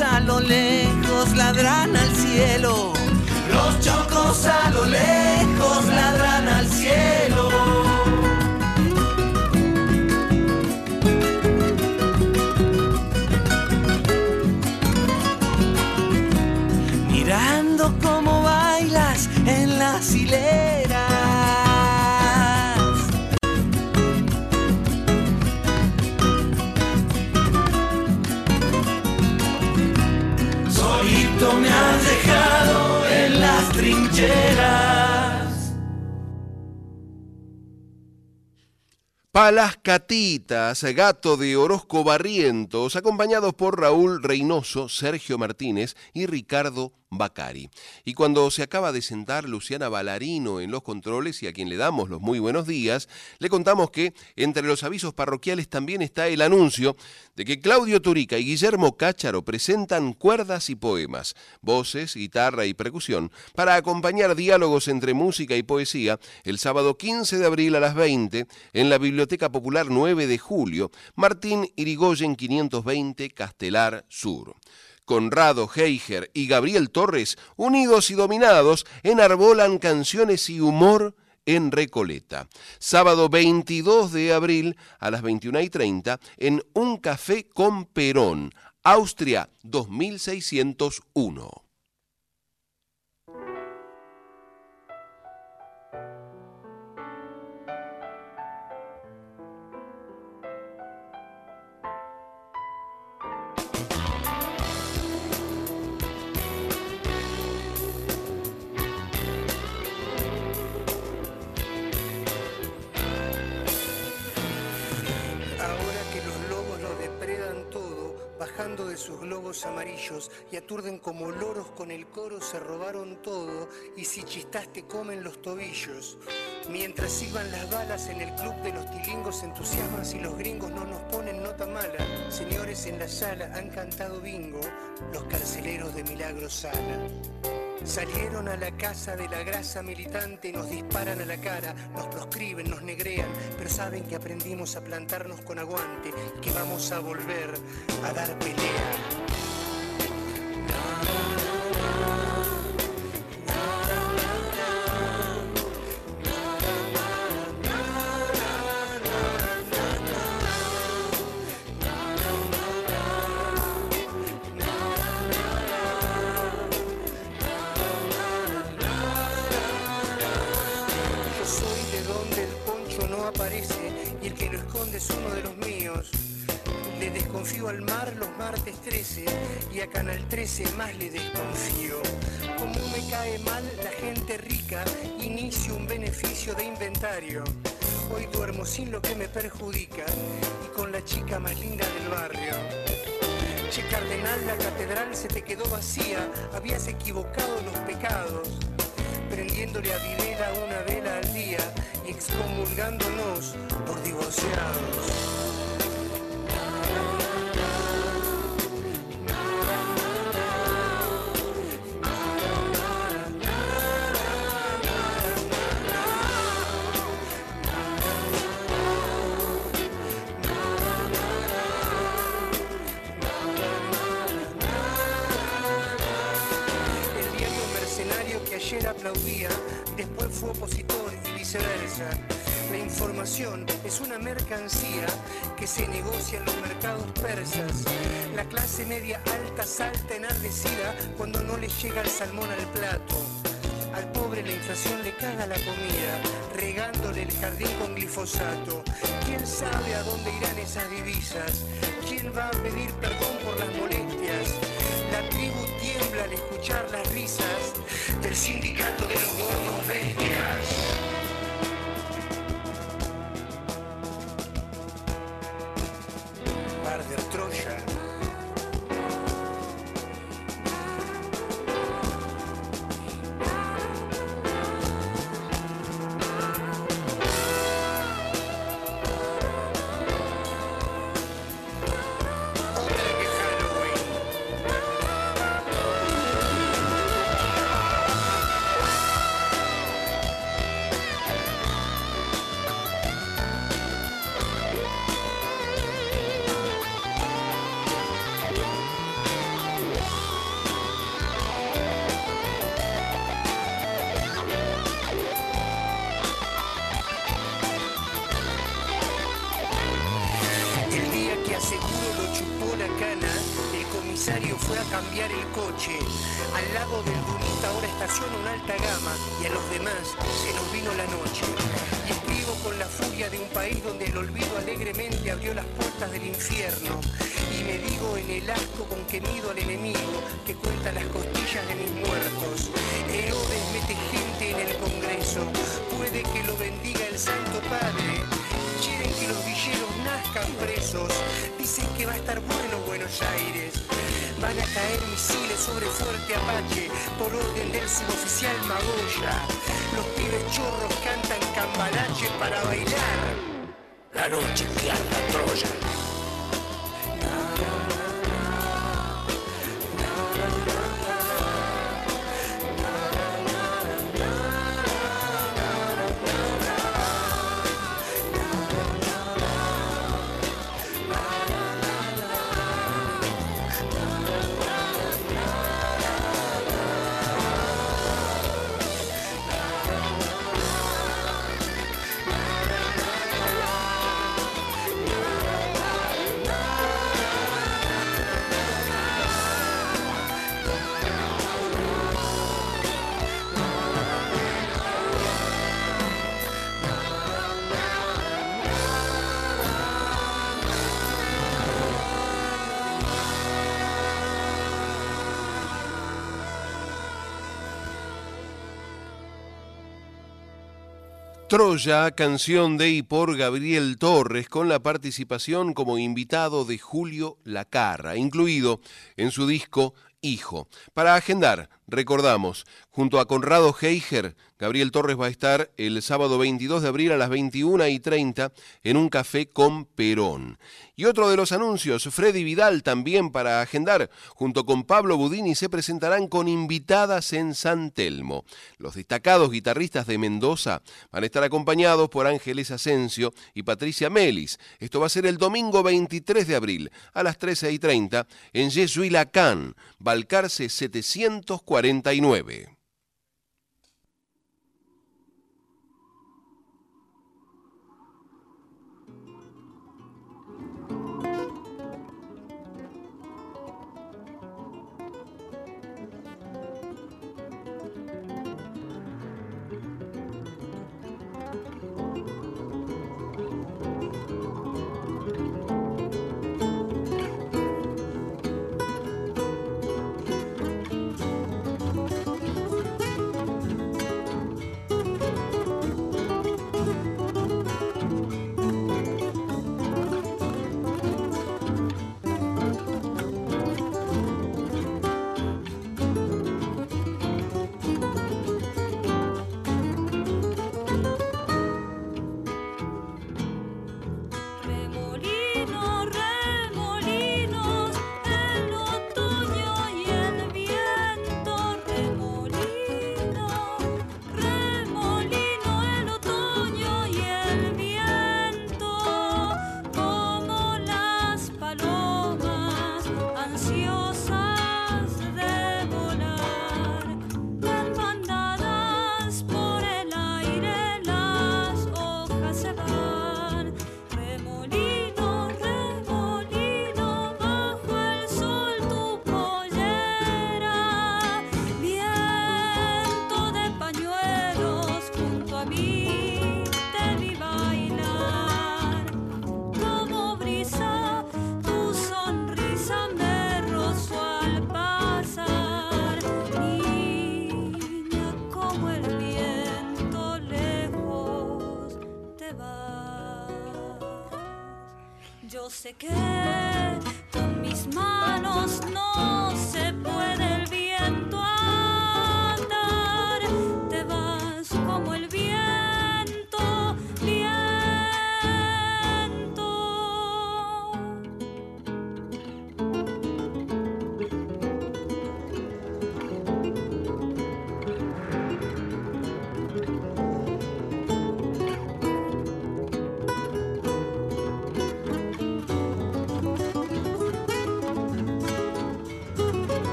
a lo lejos ladran al cielo. Los chocos a lo lejos Palas Catitas, gato de Orozco Barrientos, acompañados por Raúl Reynoso, Sergio Martínez y Ricardo Bacari. Y cuando se acaba de sentar Luciana Balarino en los controles y a quien le damos los muy buenos días, le contamos que entre los avisos parroquiales también está el anuncio de que Claudio Turica y Guillermo Cácharo presentan cuerdas y poemas, voces, guitarra y percusión para acompañar diálogos entre música y poesía el sábado 15 de abril a las 20 en la Biblioteca Popular 9 de Julio, Martín Irigoyen 520, Castelar Sur. Conrado Heiger y Gabriel Torres, unidos y dominados, enarbolan canciones y humor en Recoleta. Sábado 22 de abril a las 21 y 30 en Un Café con Perón, Austria 2601. De sus globos amarillos y aturden como loros con el coro, se robaron todo y si chistas te comen los tobillos. Mientras silban las balas en el club de los tilingos entusiasman si los gringos no nos ponen nota mala. Señores en la sala han cantado bingo, los carceleros de Milagro Sala. Salieron a la casa de la grasa militante, nos disparan a la cara, nos proscriben, nos negrean, pero saben que aprendimos a plantarnos con aguante que vamos a volver a dar pelea. Es uno de los míos. Le desconfío al mar los martes 13 y a Canal 13 más le desconfío. Como me cae mal la gente rica, inicio un beneficio de inventario. Hoy duermo sin lo que me perjudica y con la chica más linda del barrio. Che cardenal, la catedral se te quedó vacía, habías equivocado los pecados, prendiéndole a Videla una vela excomulgándonos por divorciados. Ayer aplaudía, después fue opositor viceversa. La información es una mercancía que se negocia en los mercados persas. La clase media alta salta enardecida cuando no le llega el salmón al plato. Al pobre la inflación le caga la comida, regándole el jardín con glifosato. ¿Quién sabe a dónde irán esas divisas? ¿Quién va a pedir perdón por las molestias? La tribu tiembla al escuchar las risas del sindicato de los gordos bestias. Troya, canción de y por Gabriel Torres, con la participación como invitado de Julio Lacarra, incluido en su disco Hijo. Para agendar, recordamos, junto a Conrado Heiger, Gabriel Torres va a estar el sábado 22 de abril a las 21 y 30 en un café con Perón. Y otro de los anuncios, Freddy Vidal también para agendar, junto con Pablo Budini se presentarán con invitadas en San Telmo. Los destacados guitarristas de Mendoza van a estar acompañados por Ángeles Asensio y Patricia Melis. Esto va a ser el domingo 23 de abril a las 13 y 30 en Yesuilacán, Balcarce 749.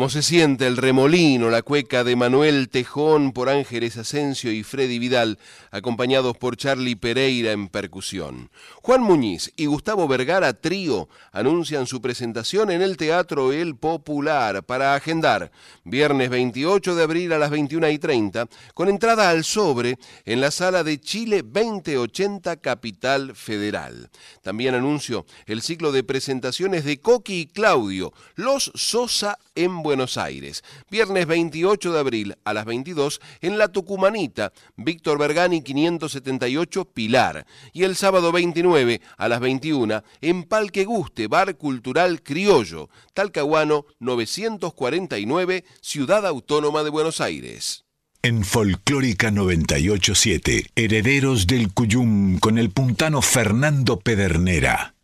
Como se siente el remolino, la cueca de Manuel Tejón por Ángeles Asensio y Freddy Vidal, acompañados por Charlie Pereira en percusión. Juan Muñiz y Gustavo Vergara Trío anuncian su presentación en el Teatro El Popular para agendar viernes 28 de abril a las 21 y 30, con entrada al sobre en la sala de Chile 2080 Capital Federal. También anuncio el ciclo de presentaciones de Coqui y Claudio, Los Sosa en Buenos Aires. Viernes 28 de abril a las 22 en La Tucumanita, Víctor Bergani 578 Pilar. Y el sábado 29 a las 21 en Palque Guste, Bar Cultural Criollo, Talcahuano 949, Ciudad Autónoma de Buenos Aires. En Folclórica 987, Herederos del Cuyum con el puntano Fernando Pedernera.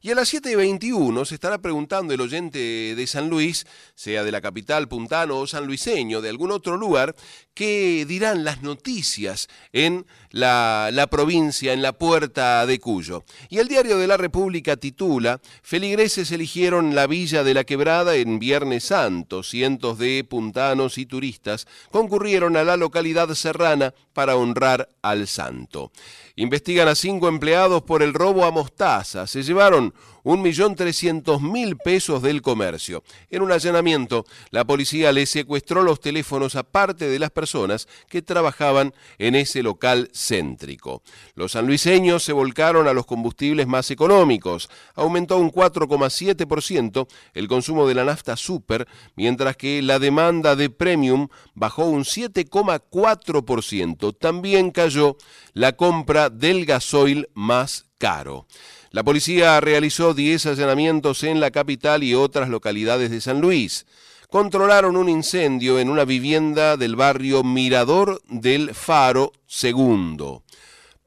Y a las 7.21 se estará preguntando el oyente de San Luis, sea de la capital puntano o sanluiseño, de algún otro lugar, qué dirán las noticias en la, la, provincia, en la puerta de Cuyo. Y el diario de la República titula, Feligreses eligieron la villa de la quebrada en Viernes Santo. Cientos de puntanos y turistas concurrieron a la localidad serrana para honrar al santo. Investigan a cinco empleados por el robo a mostaza. Se llevaron 1.300.000 pesos del comercio. En un allanamiento, la policía le secuestró los teléfonos a parte de las personas que trabajaban en ese local céntrico. Los sanluiseños se volcaron a los combustibles más económicos. Aumentó un 4,7% el consumo de la nafta super, mientras que la demanda de premium bajó un 7,4%. También cayó la compra del gasoil más caro. La policía realizó 10 allanamientos en la capital y otras localidades de San Luis. Controlaron un incendio en una vivienda del barrio Mirador del Faro II.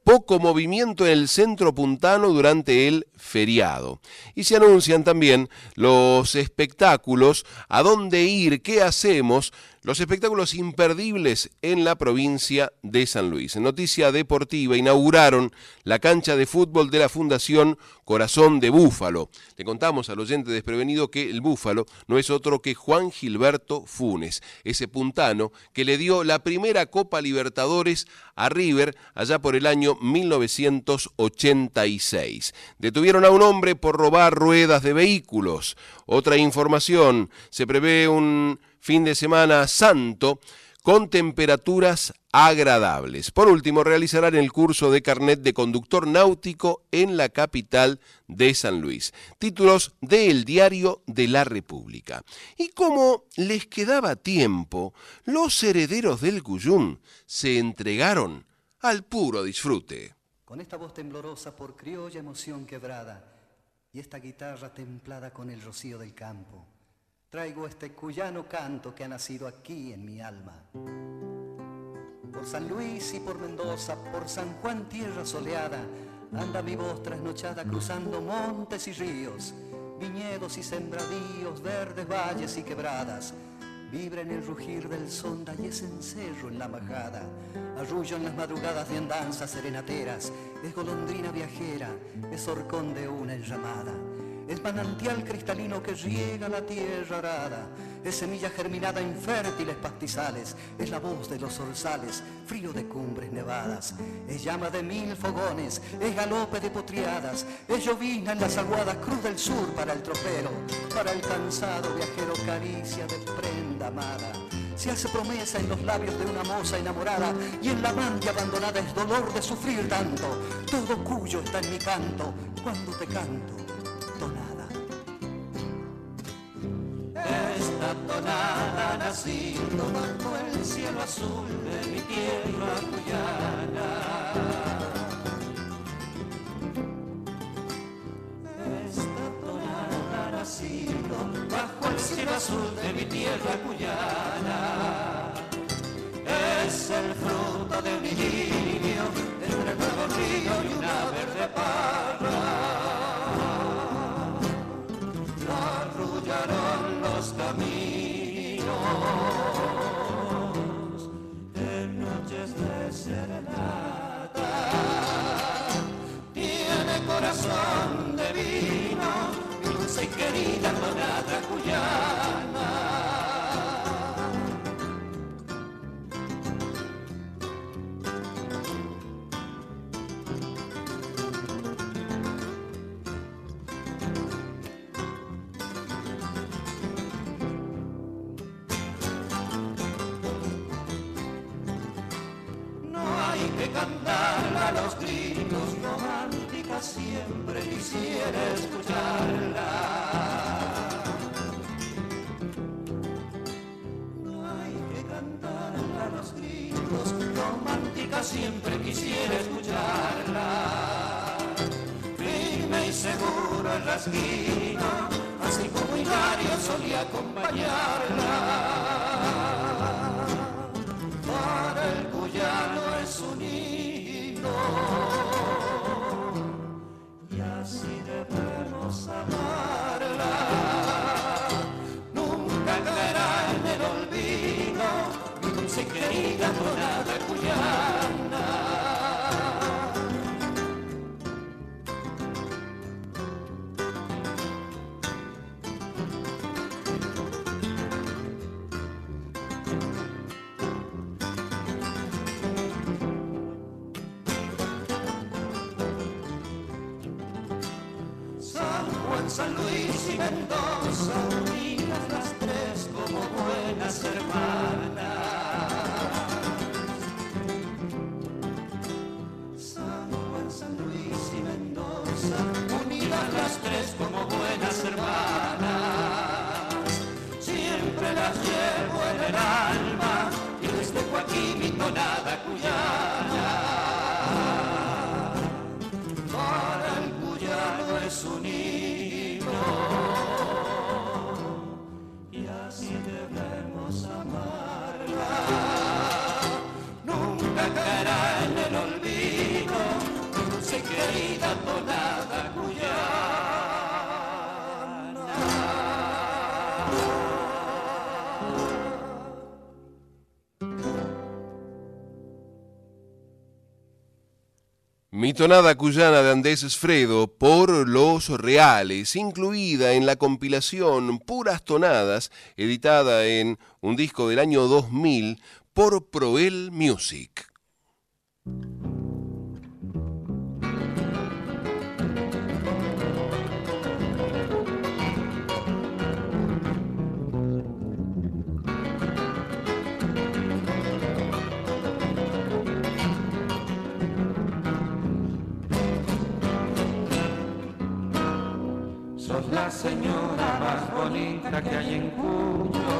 Poco movimiento en el centro puntano durante el feriado. Y se anuncian también los espectáculos, a dónde ir, qué hacemos, los espectáculos imperdibles en la provincia de San Luis. En Noticia Deportiva inauguraron la cancha de fútbol de la Fundación Corazón de Búfalo. Le contamos al oyente desprevenido que el Búfalo no es otro que Juan Gilberto Funes, ese puntano que le dio la primera Copa Libertadores a River allá por el año 1986. Detuvieron a un hombre por robar ruedas de vehículos. Otra información, se prevé un fin de semana santo con temperaturas agradables. Por último, realizarán el curso de carnet de conductor náutico en la capital de San Luis. Títulos del Diario de la República. Y como les quedaba tiempo, los herederos del Cuyum se entregaron al puro disfrute. Con esta voz temblorosa por criolla emoción quebrada y esta guitarra templada con el rocío del campo traigo este cuyano canto que ha nacido aquí en mi alma. Por San Luis y por Mendoza, por San Juan tierra soleada, anda mi voz trasnochada cruzando montes y ríos, viñedos y sembradíos, verdes valles y quebradas. Vibra en el rugir del sonda y es encerro en la majada. Arrullo en las madrugadas de andanzas serenateras. Es golondrina viajera, es horcón de una enramada es manantial cristalino que riega la tierra arada, es semilla germinada en fértiles pastizales, es la voz de los orzales, frío de cumbres nevadas, es llama de mil fogones, es galope de potriadas, es llovina en las aguadas, cruz del sur para el tropero, para el cansado viajero caricia de prenda amada. Se hace promesa en los labios de una moza enamorada y en la amante abandonada es dolor de sufrir tanto. Todo cuyo está en mi canto cuando te canto. Esta tonada nacido bajo el cielo azul de mi tierra cuyana. Esta tonada nacido bajo el cielo azul de mi tierra cuyana. Es el fruto de mi niño entre el nuevo río y una verde parra. Serenata. Tiene corazón de vino, dulce y querida tonada cuyana. Los gritos, romántica siempre quisiera escucharla. No hay que cantarla a los gritos, romántica siempre quisiera escucharla. Firme y seguro en la esquina, así como Hilario solía acompañarla. Y así debemos amarla. Mendoza, Mi tonada cuyana de Andrés Fredo por Los Reales, incluida en la compilación Puras Tonadas, editada en un disco del año 2000 por Proel Music. Señora más bonita que hay en Cuyo.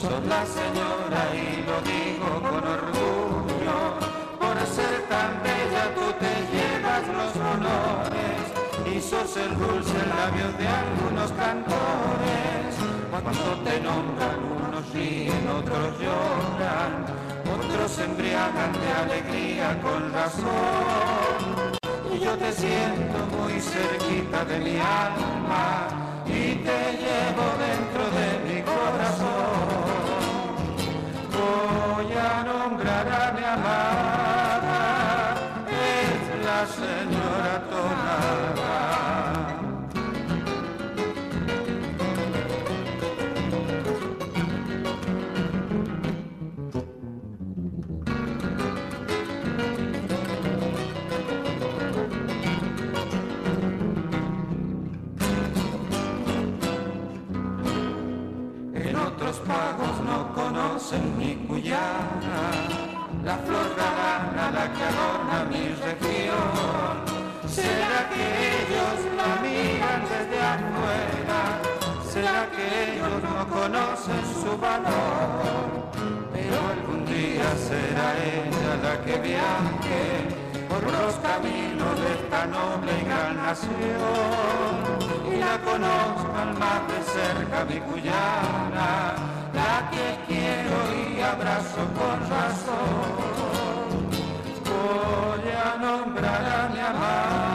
Sos la señora y lo digo con orgullo. Por ser tan bella tú te llevas los honores y sos el dulce labio de algunos cantores. Cuando te nombran unos ríen, otros lloran, otros embriagan de alegría con razón y yo te siento muy cerquita de mi alma Oh. Conocen mi cuyana, la flor galana la que adorna mi región. ¿Será que ellos la miran desde afuera? ¿Será que ellos no conocen su valor? Pero algún día será ella la que viaje por los caminos de esta noble gran nación y la conozcan más de cerca mi cuyana, la que quiero y abrazo con razón. Voy a nombrar a mi amada,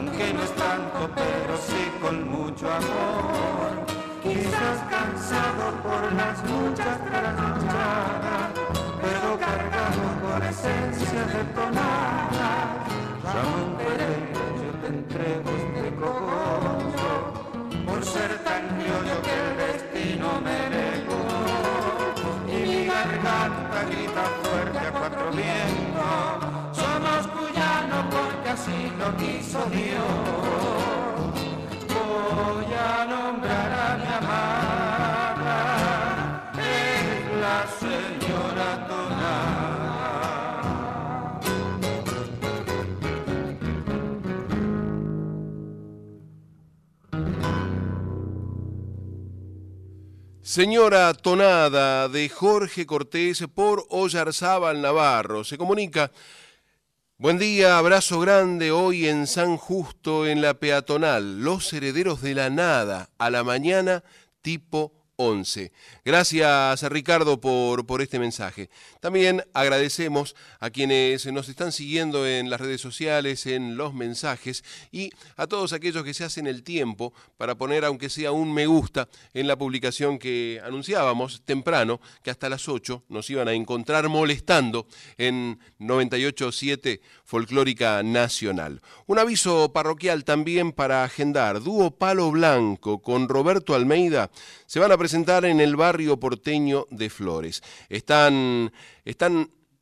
aunque no es tanto, pero sí con mucho amor. Quizás cansado por las muchas trasnochadas, pero cargado con esencia de tonada. Ramón Pérez, yo te entrego este cogollo, por ser tan criollo que el destino me negó y mi garganta grita fuerte a cuatro vientos. Así lo quiso Dios. Voy a nombrar a mi amada, es la señora Tonada. Señora Tonada de Jorge Cortés por Ollarzábal Navarro. Se comunica. Buen día, abrazo grande hoy en San Justo en la peatonal. Los herederos de la nada a la mañana tipo 11. Gracias Ricardo por, por este mensaje. También agradecemos a quienes nos están siguiendo en las redes sociales, en los mensajes y a todos aquellos que se hacen el tiempo para poner, aunque sea un me gusta, en la publicación que anunciábamos temprano, que hasta las 8 nos iban a encontrar molestando en 98.7 Folclórica Nacional. Un aviso parroquial también para agendar. Dúo Palo Blanco con Roberto Almeida se van a presentar en el barrio porteño de Flores. Están,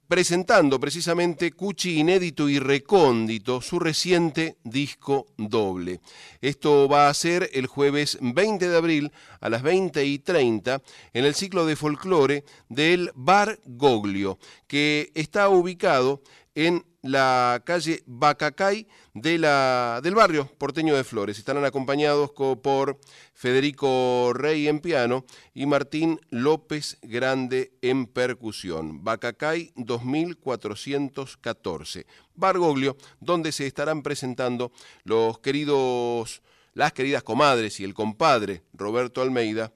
presentando precisamente Cuchi Inédito y Recóndito, su reciente disco doble. Esto va a ser el jueves 20 de abril a las 20 y 30 en el ciclo de folclore del Bar Goglio, que está ubicado en la calle Bacacay de la, del barrio porteño de Flores. Estarán acompañados por Federico Rey en piano y Martín López Grande en percusión. Bacacay 2414. Bargoglio, donde se estarán presentando los queridos, las queridas comadres y el compadre Roberto Almeida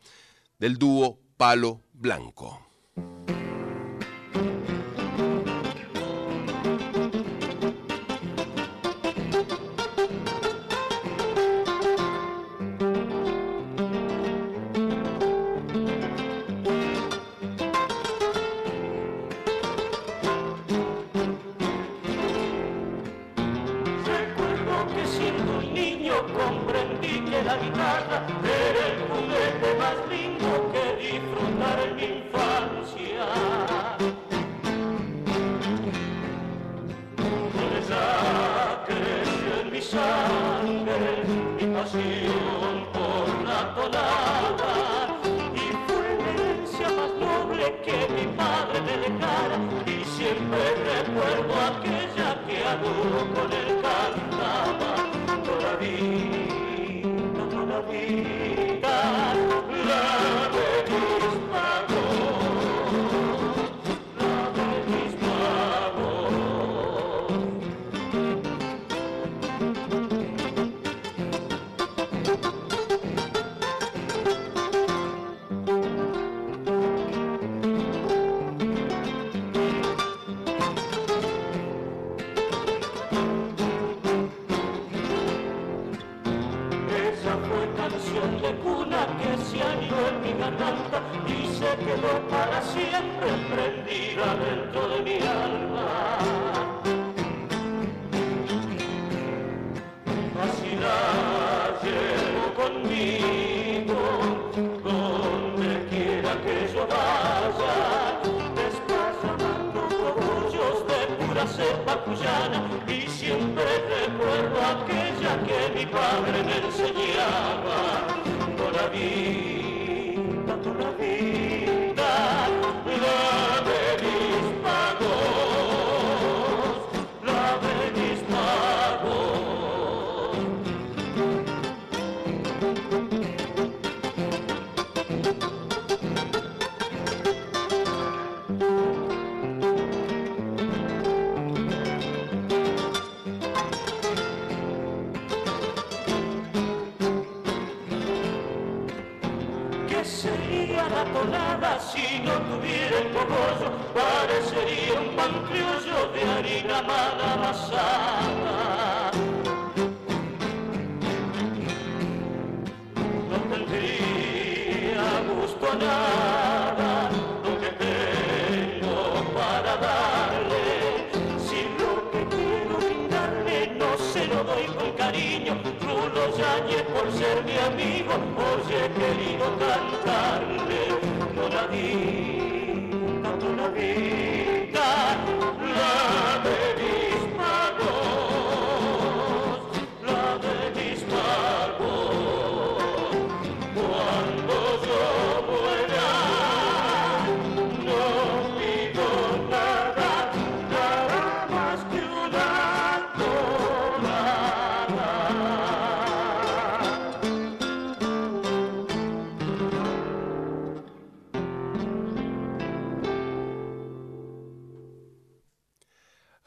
del dúo Palo Blanco.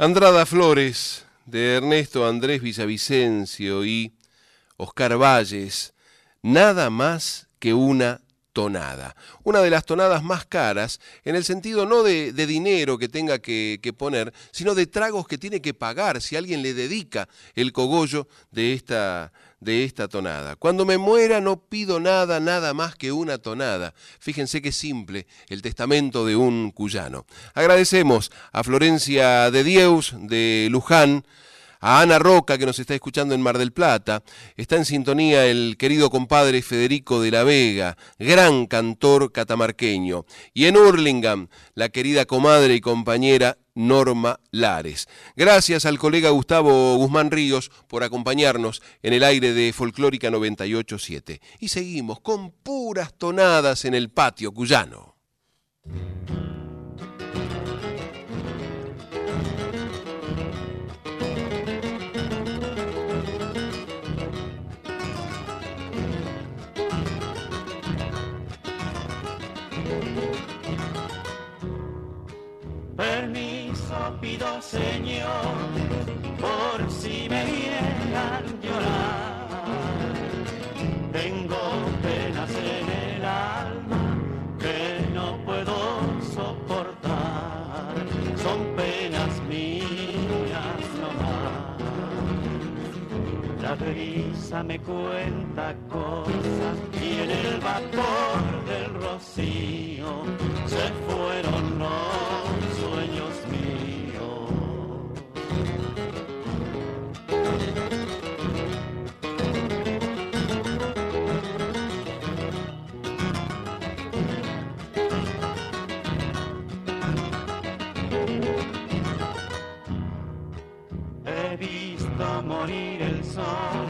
Andrada Flores, de Ernesto Andrés Villavicencio y Oscar Valles, nada más que una tonada. Una de las tonadas más caras, en el sentido no de, dinero que tenga que, que, poner, sino de tragos que tiene que pagar si alguien le dedica el cogollo de esta, de esta tonada. Cuando me muera no pido nada, nada más que una tonada. Fíjense qué simple el testamento de un cuyano. Agradecemos a Florencia de Dieus de Luján, a Ana Roca, que nos está escuchando en Mar del Plata. Está en sintonía el querido compadre Federico de la Vega, gran cantor catamarqueño. Y en Hurlingham, la querida comadre y compañera Norma Lares. Gracias al colega Gustavo Guzmán Ríos por acompañarnos en el aire de Folclórica 987. Y seguimos con puras tonadas en el patio cuyano. Eso pido, Señor, por si me vieran llorar. Tengo penas en el alma que no puedo soportar. Son penas mías nomás. La brisa me cuenta cosas y en el vapor del rocío se fueron los morir el sol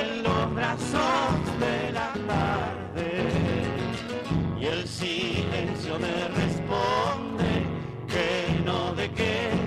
en los brazos de la tarde. Y el silencio me responde que no de quejas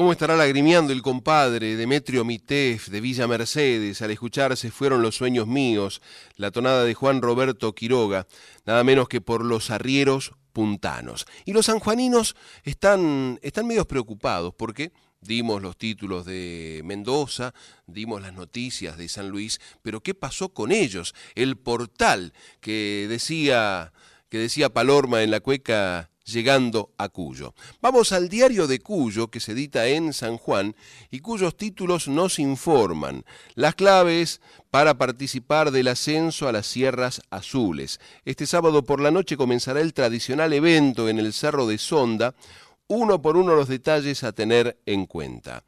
cómo estará lagrimeando el compadre Demetrio Mitef de Villa Mercedes al escucharse Fueron los sueños míos, la tonada de Juan Roberto Quiroga, nada menos que por los arrieros puntanos? Y los sanjuaninos están, están medios preocupados porque dimos los títulos de Mendoza, dimos las noticias de San Luis, pero ¿qué pasó con ellos? El portal que decía, que decía Palorma en la cueca llegando a Cuyo. Vamos al diario de Cuyo, que se edita en San Juan, y cuyos títulos nos informan las claves para participar del ascenso a las Sierras Azules. Este sábado por la noche comenzará el tradicional evento en el Cerro de Sonda, uno por uno los detalles a tener en cuenta.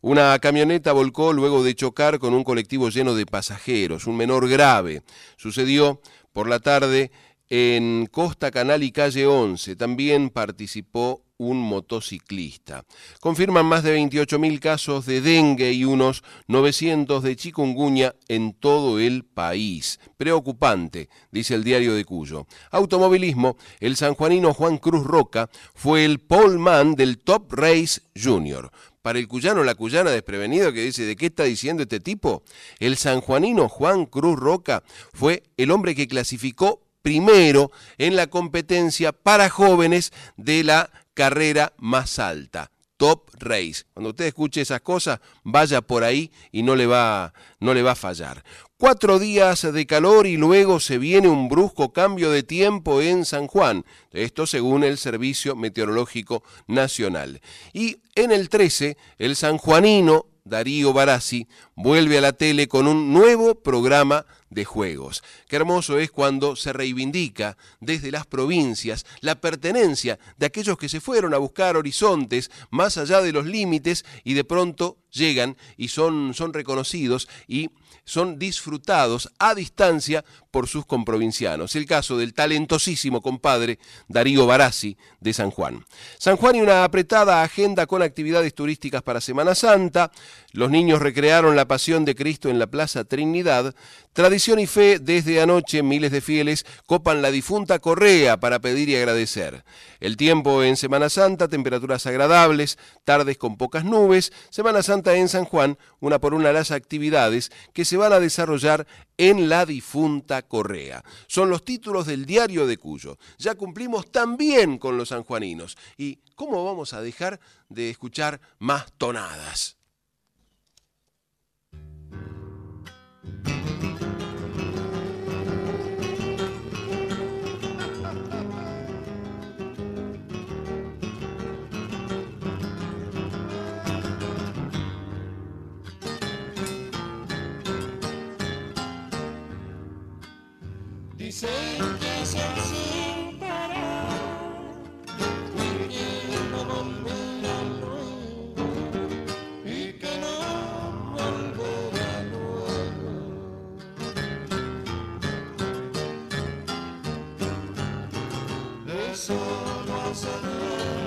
Una camioneta volcó luego de chocar con un colectivo lleno de pasajeros, un menor grave. Sucedió por la tarde en Costa Canal y Calle 11 también participó un motociclista. Confirman más de 28.000 casos de dengue y unos 900 de chikungunya en todo el país. Preocupante, dice el diario de Cuyo. Automovilismo, el sanjuanino Juan Cruz Roca fue el poleman del Top Race Junior. Para el cuyano, la cuyana desprevenido que dice, ¿de qué está diciendo este tipo? El sanjuanino Juan Cruz Roca fue el hombre que clasificó primero en la competencia para jóvenes de la carrera más alta, Top Race. Cuando usted escuche esas cosas, vaya por ahí y no le va, no le va a fallar. Cuatro días de calor y luego se viene un brusco cambio de tiempo en San Juan. Esto según el Servicio Meteorológico Nacional. Y en el 13, el sanjuanino Darío Barassi vuelve a la tele con un nuevo programa de juegos. Qué hermoso es cuando se reivindica desde las provincias la pertenencia de aquellos que se fueron a buscar horizontes más allá de los límites y de pronto llegan y son, son reconocidos y son disfrutados a distancia por sus comprovincianos. El caso del talentosísimo compadre Darío Barassi de San Juan. San Juan y una apretada agenda con actividades turísticas para Semana Santa. Los niños recrearon la pasión de Cristo en la Plaza Trinidad. Tradición y fe desde anoche miles de fieles copan la difunta correa para pedir y agradecer. El tiempo en Semana Santa, temperaturas agradables, tardes con pocas nubes. Semana Santa en San Juan, una por una las actividades que se van a desarrollar en la difunta Correa. Son los títulos del diario de Cuyo. Ya cumplimos también con los sanjuaninos. ¿Y cómo vamos a dejar de escuchar más tonadas? Sé que se ausentará, no volverá luego y que no volverá luego. Eso no será.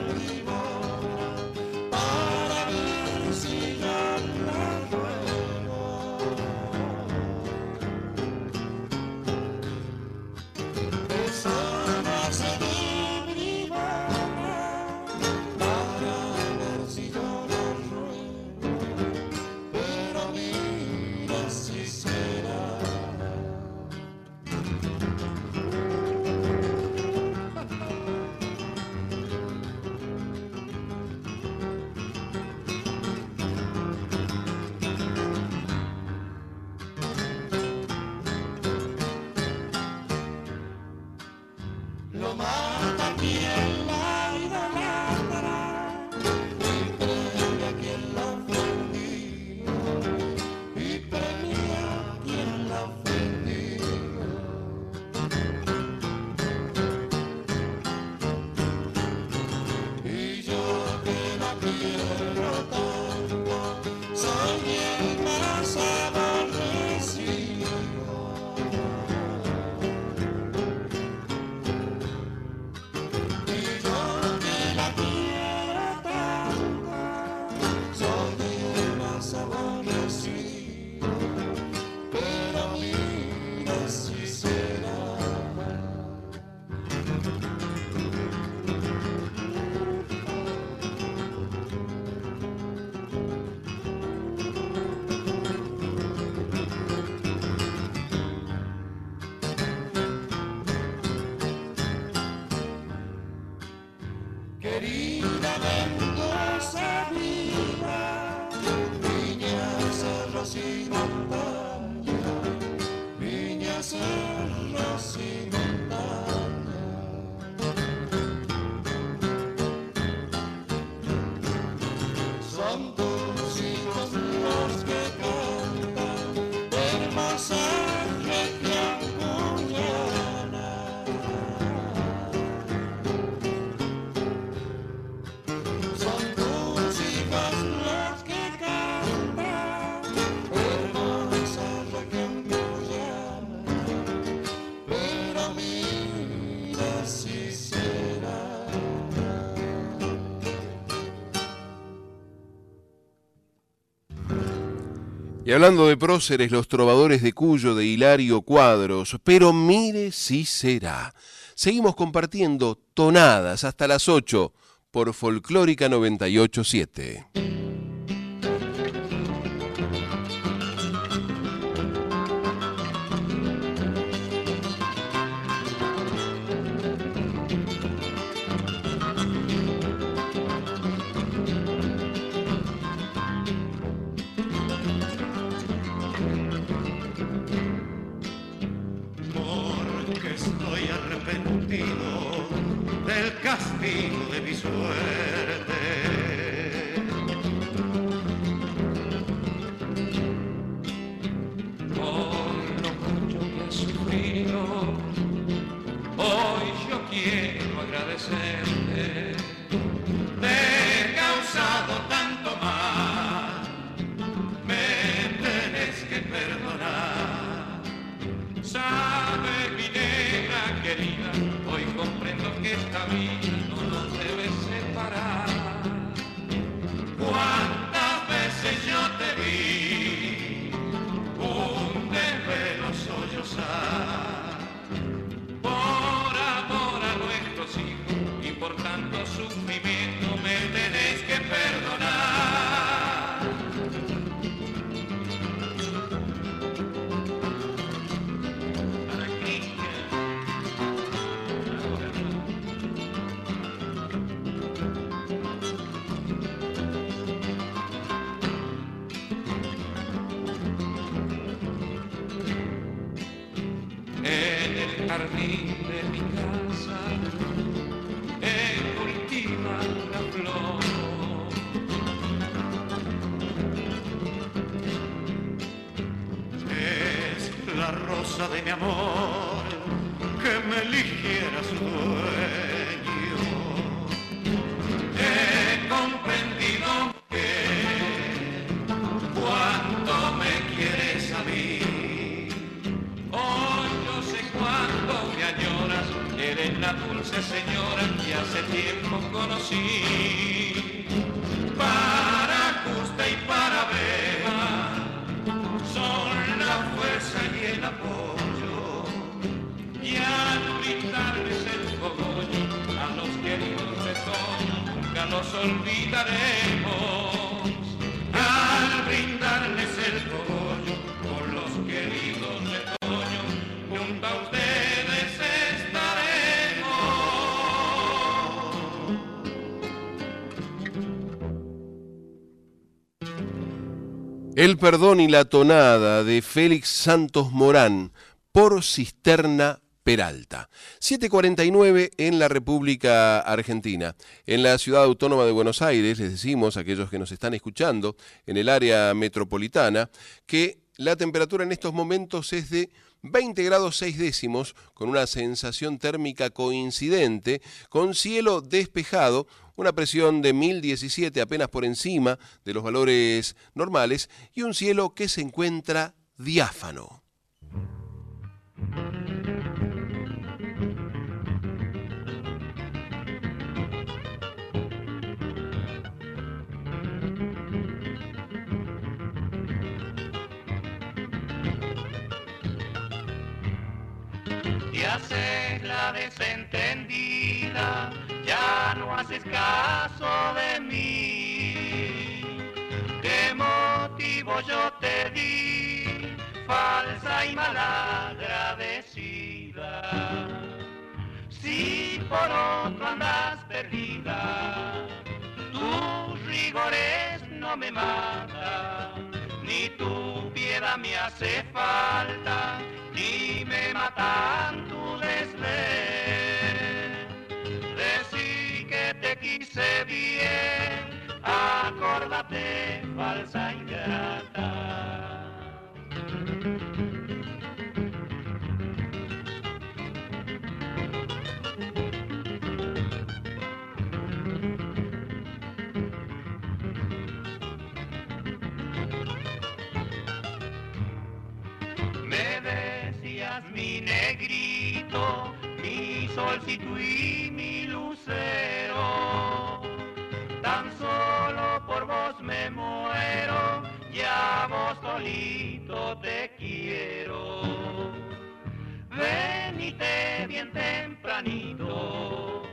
Y hablando de próceres, los trovadores de Cuyo, de Hilario Cuadros, pero mire si será. Seguimos compartiendo tonadas hasta las 8 por Folclórica 987. El perdón y la tonada de Félix Santos Morán por Cisterna Peralta. 749 en la República Argentina. En la ciudad autónoma de Buenos Aires, les decimos a aquellos que nos están escuchando en el área metropolitana, que la temperatura en estos momentos es de 20 grados 6 décimos, con una sensación térmica coincidente, con cielo despejado, una presión de 1017 apenas por encima de los valores normales y un cielo que se encuentra diáfano. Te haces la desentendida, ya no haces caso de mí. ¿Qué motivo yo te di, falsa y malagradecida? Si por otro andas perdida, tus rigores no me matan, ni tu piedad me hace falta, ni me matan tu desdén. Decí que te quise bien, acórdate, falsa ingrata. Solcito y mi lucero. Tan solo por vos me muero, ya vos solito te quiero. Venite bien tempranito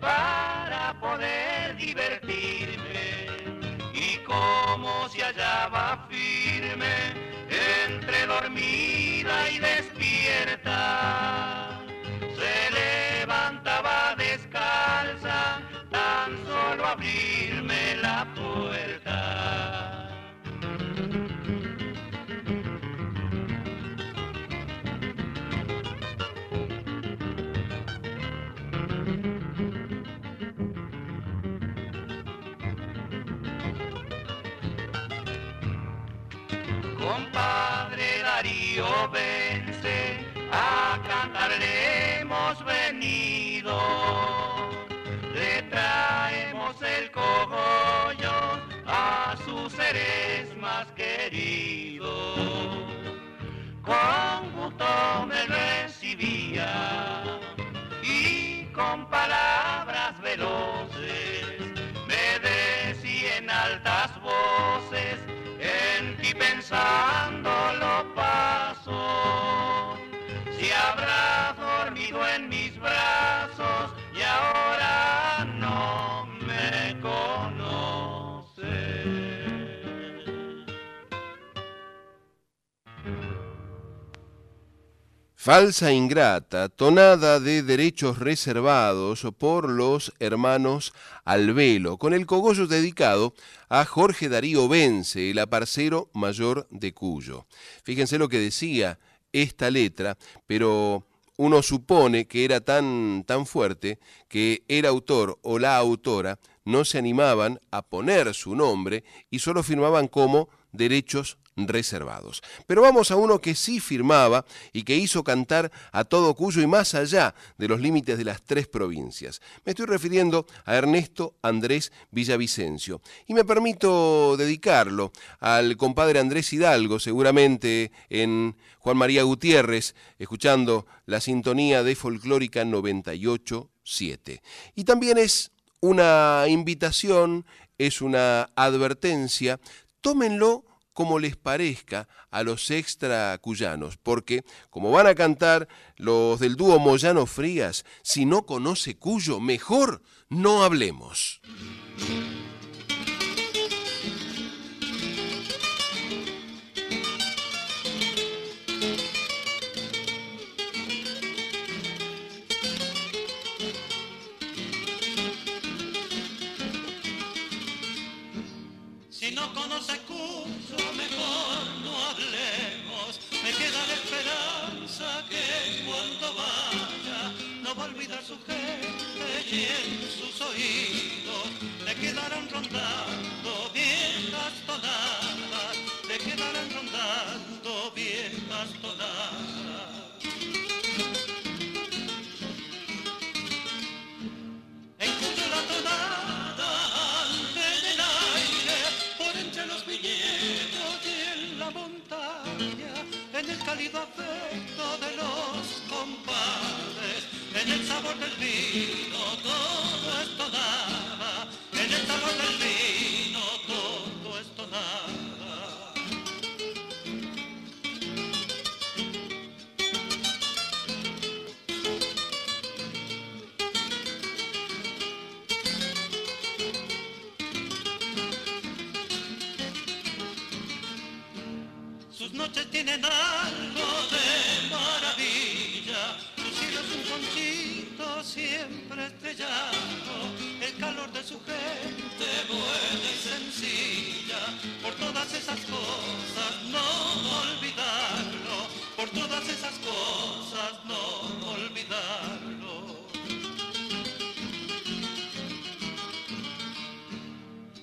para poder divertirme y como se hallaba firme entre dormida y despierta. Abrirme la puerta. Compadre Darío, Con gusto me recibía y con palabras veloces me decía en altas voces en ti pensando lo paso. Si habrás dormido en mis brazos Falsa ingrata, tonada de derechos reservados por los hermanos Albelo, con el cogollo dedicado a Jorge Darío Vence, el aparcero mayor de Cuyo. Fíjense lo que decía esta letra, pero uno supone que era tan, tan fuerte que el autor o la autora no se animaban a poner su nombre y solo firmaban como derechos reservados. Pero vamos a uno que sí firmaba y que hizo cantar a todo Cuyo y más allá de los límites de las tres provincias. Me estoy refiriendo a Ernesto Andrés Villavicencio y me permito dedicarlo al compadre Andrés Hidalgo, seguramente en Juan María Gutiérrez, escuchando la sintonía de Folclórica 98.7. Y también es una invitación, es una advertencia, tómenlo como les parezca a los extra cuyanos, porque como van a cantar los del dúo Moyano Frías, si no conoce Cuyo, mejor no hablemos. Si no conoce Cuyo, rondando viejas tonadas, le quedarán rondando viejas tonadas. En Cuyo la tonada ante el aire, por entre los viñedos y en la montaña, en el cálido afecto de los compadres, en el sabor del vino esas cosas no olvidarlo, por todas esas cosas no olvidarlo.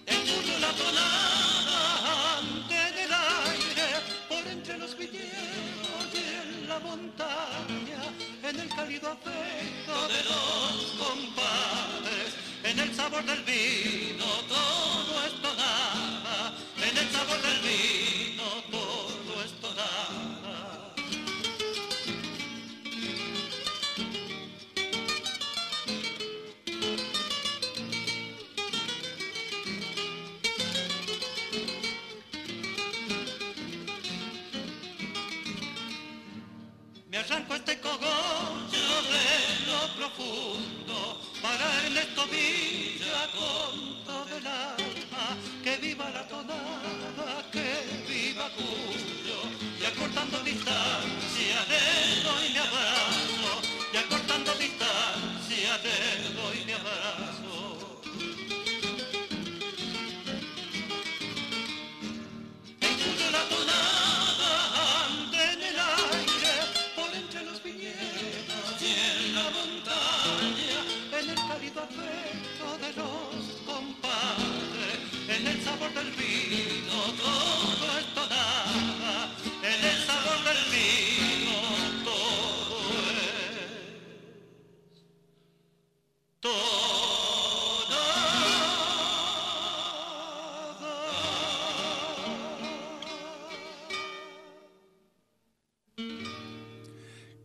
En la tonada ante del aire, por entre los viñedos y en la montaña, en el cálido afecto de los compadres, en el sabor del vino todo el vino todo esto nada. Me arranco este cogollo de lo profundo para Ernesto Villa Y acortando distancia le doy mi abrazo. Y acortando distancia le doy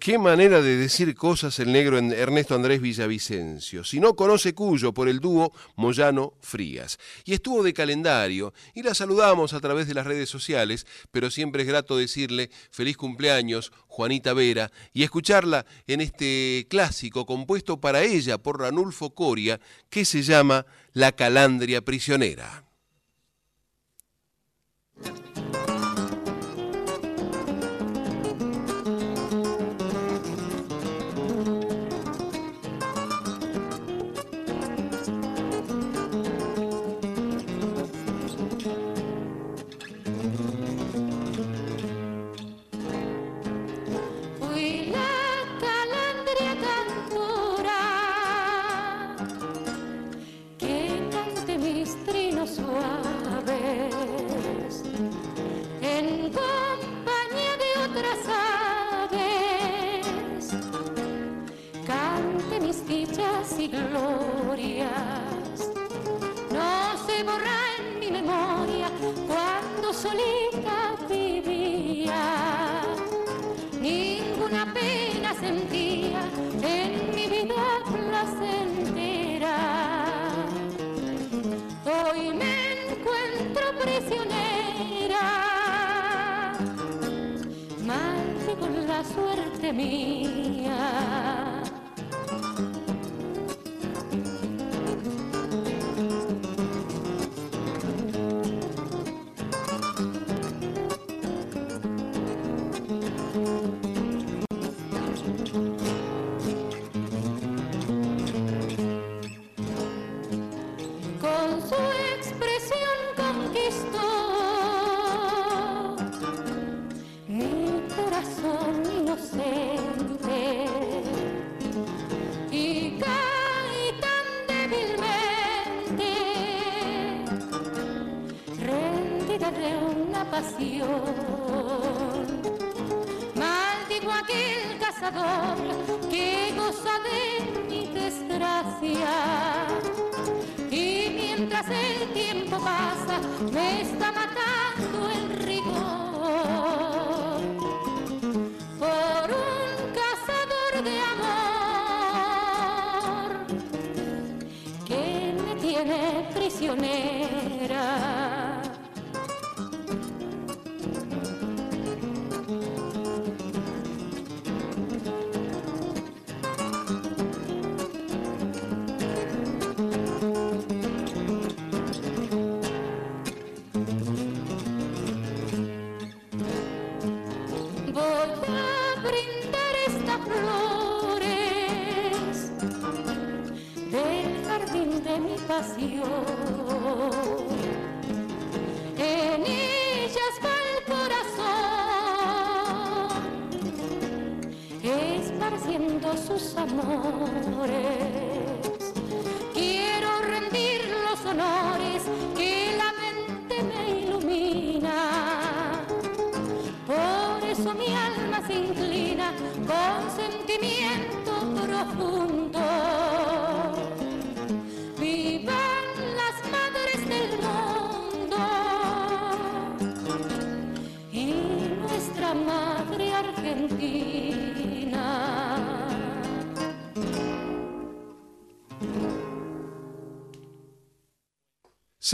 Qué manera de decir cosas el negro Ernesto Andrés Villavicencio. Si no conoce Cuyo por el dúo Moyano Frías. Y estuvo de calendario y la saludamos a través de las redes sociales, pero siempre es grato decirle feliz cumpleaños, Juanita Vera, y escucharla en este clásico compuesto para ella por Ranulfo Coria que se llama La Calandria Prisionera.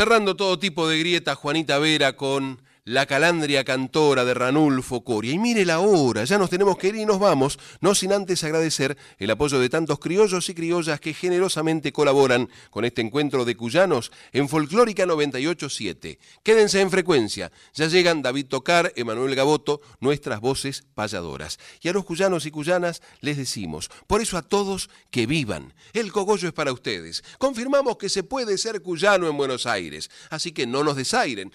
Cerrando todo tipo de grieta, Juanita Vera con la calandria cantora de Ranulfo Coria. Y mire la hora, ya nos tenemos que ir y nos vamos, no sin antes agradecer el apoyo de tantos criollos y criollas que generosamente colaboran con este encuentro de cuyanos en Folclórica 987. Quédense en frecuencia, ya llegan David Tocar, Emanuel Gaboto, nuestras voces payadoras. Y a los cuyanos y cuyanas les decimos, por eso a todos que vivan. El cogollo es para ustedes. Confirmamos que se puede ser cuyano en Buenos Aires, así que no nos desairen.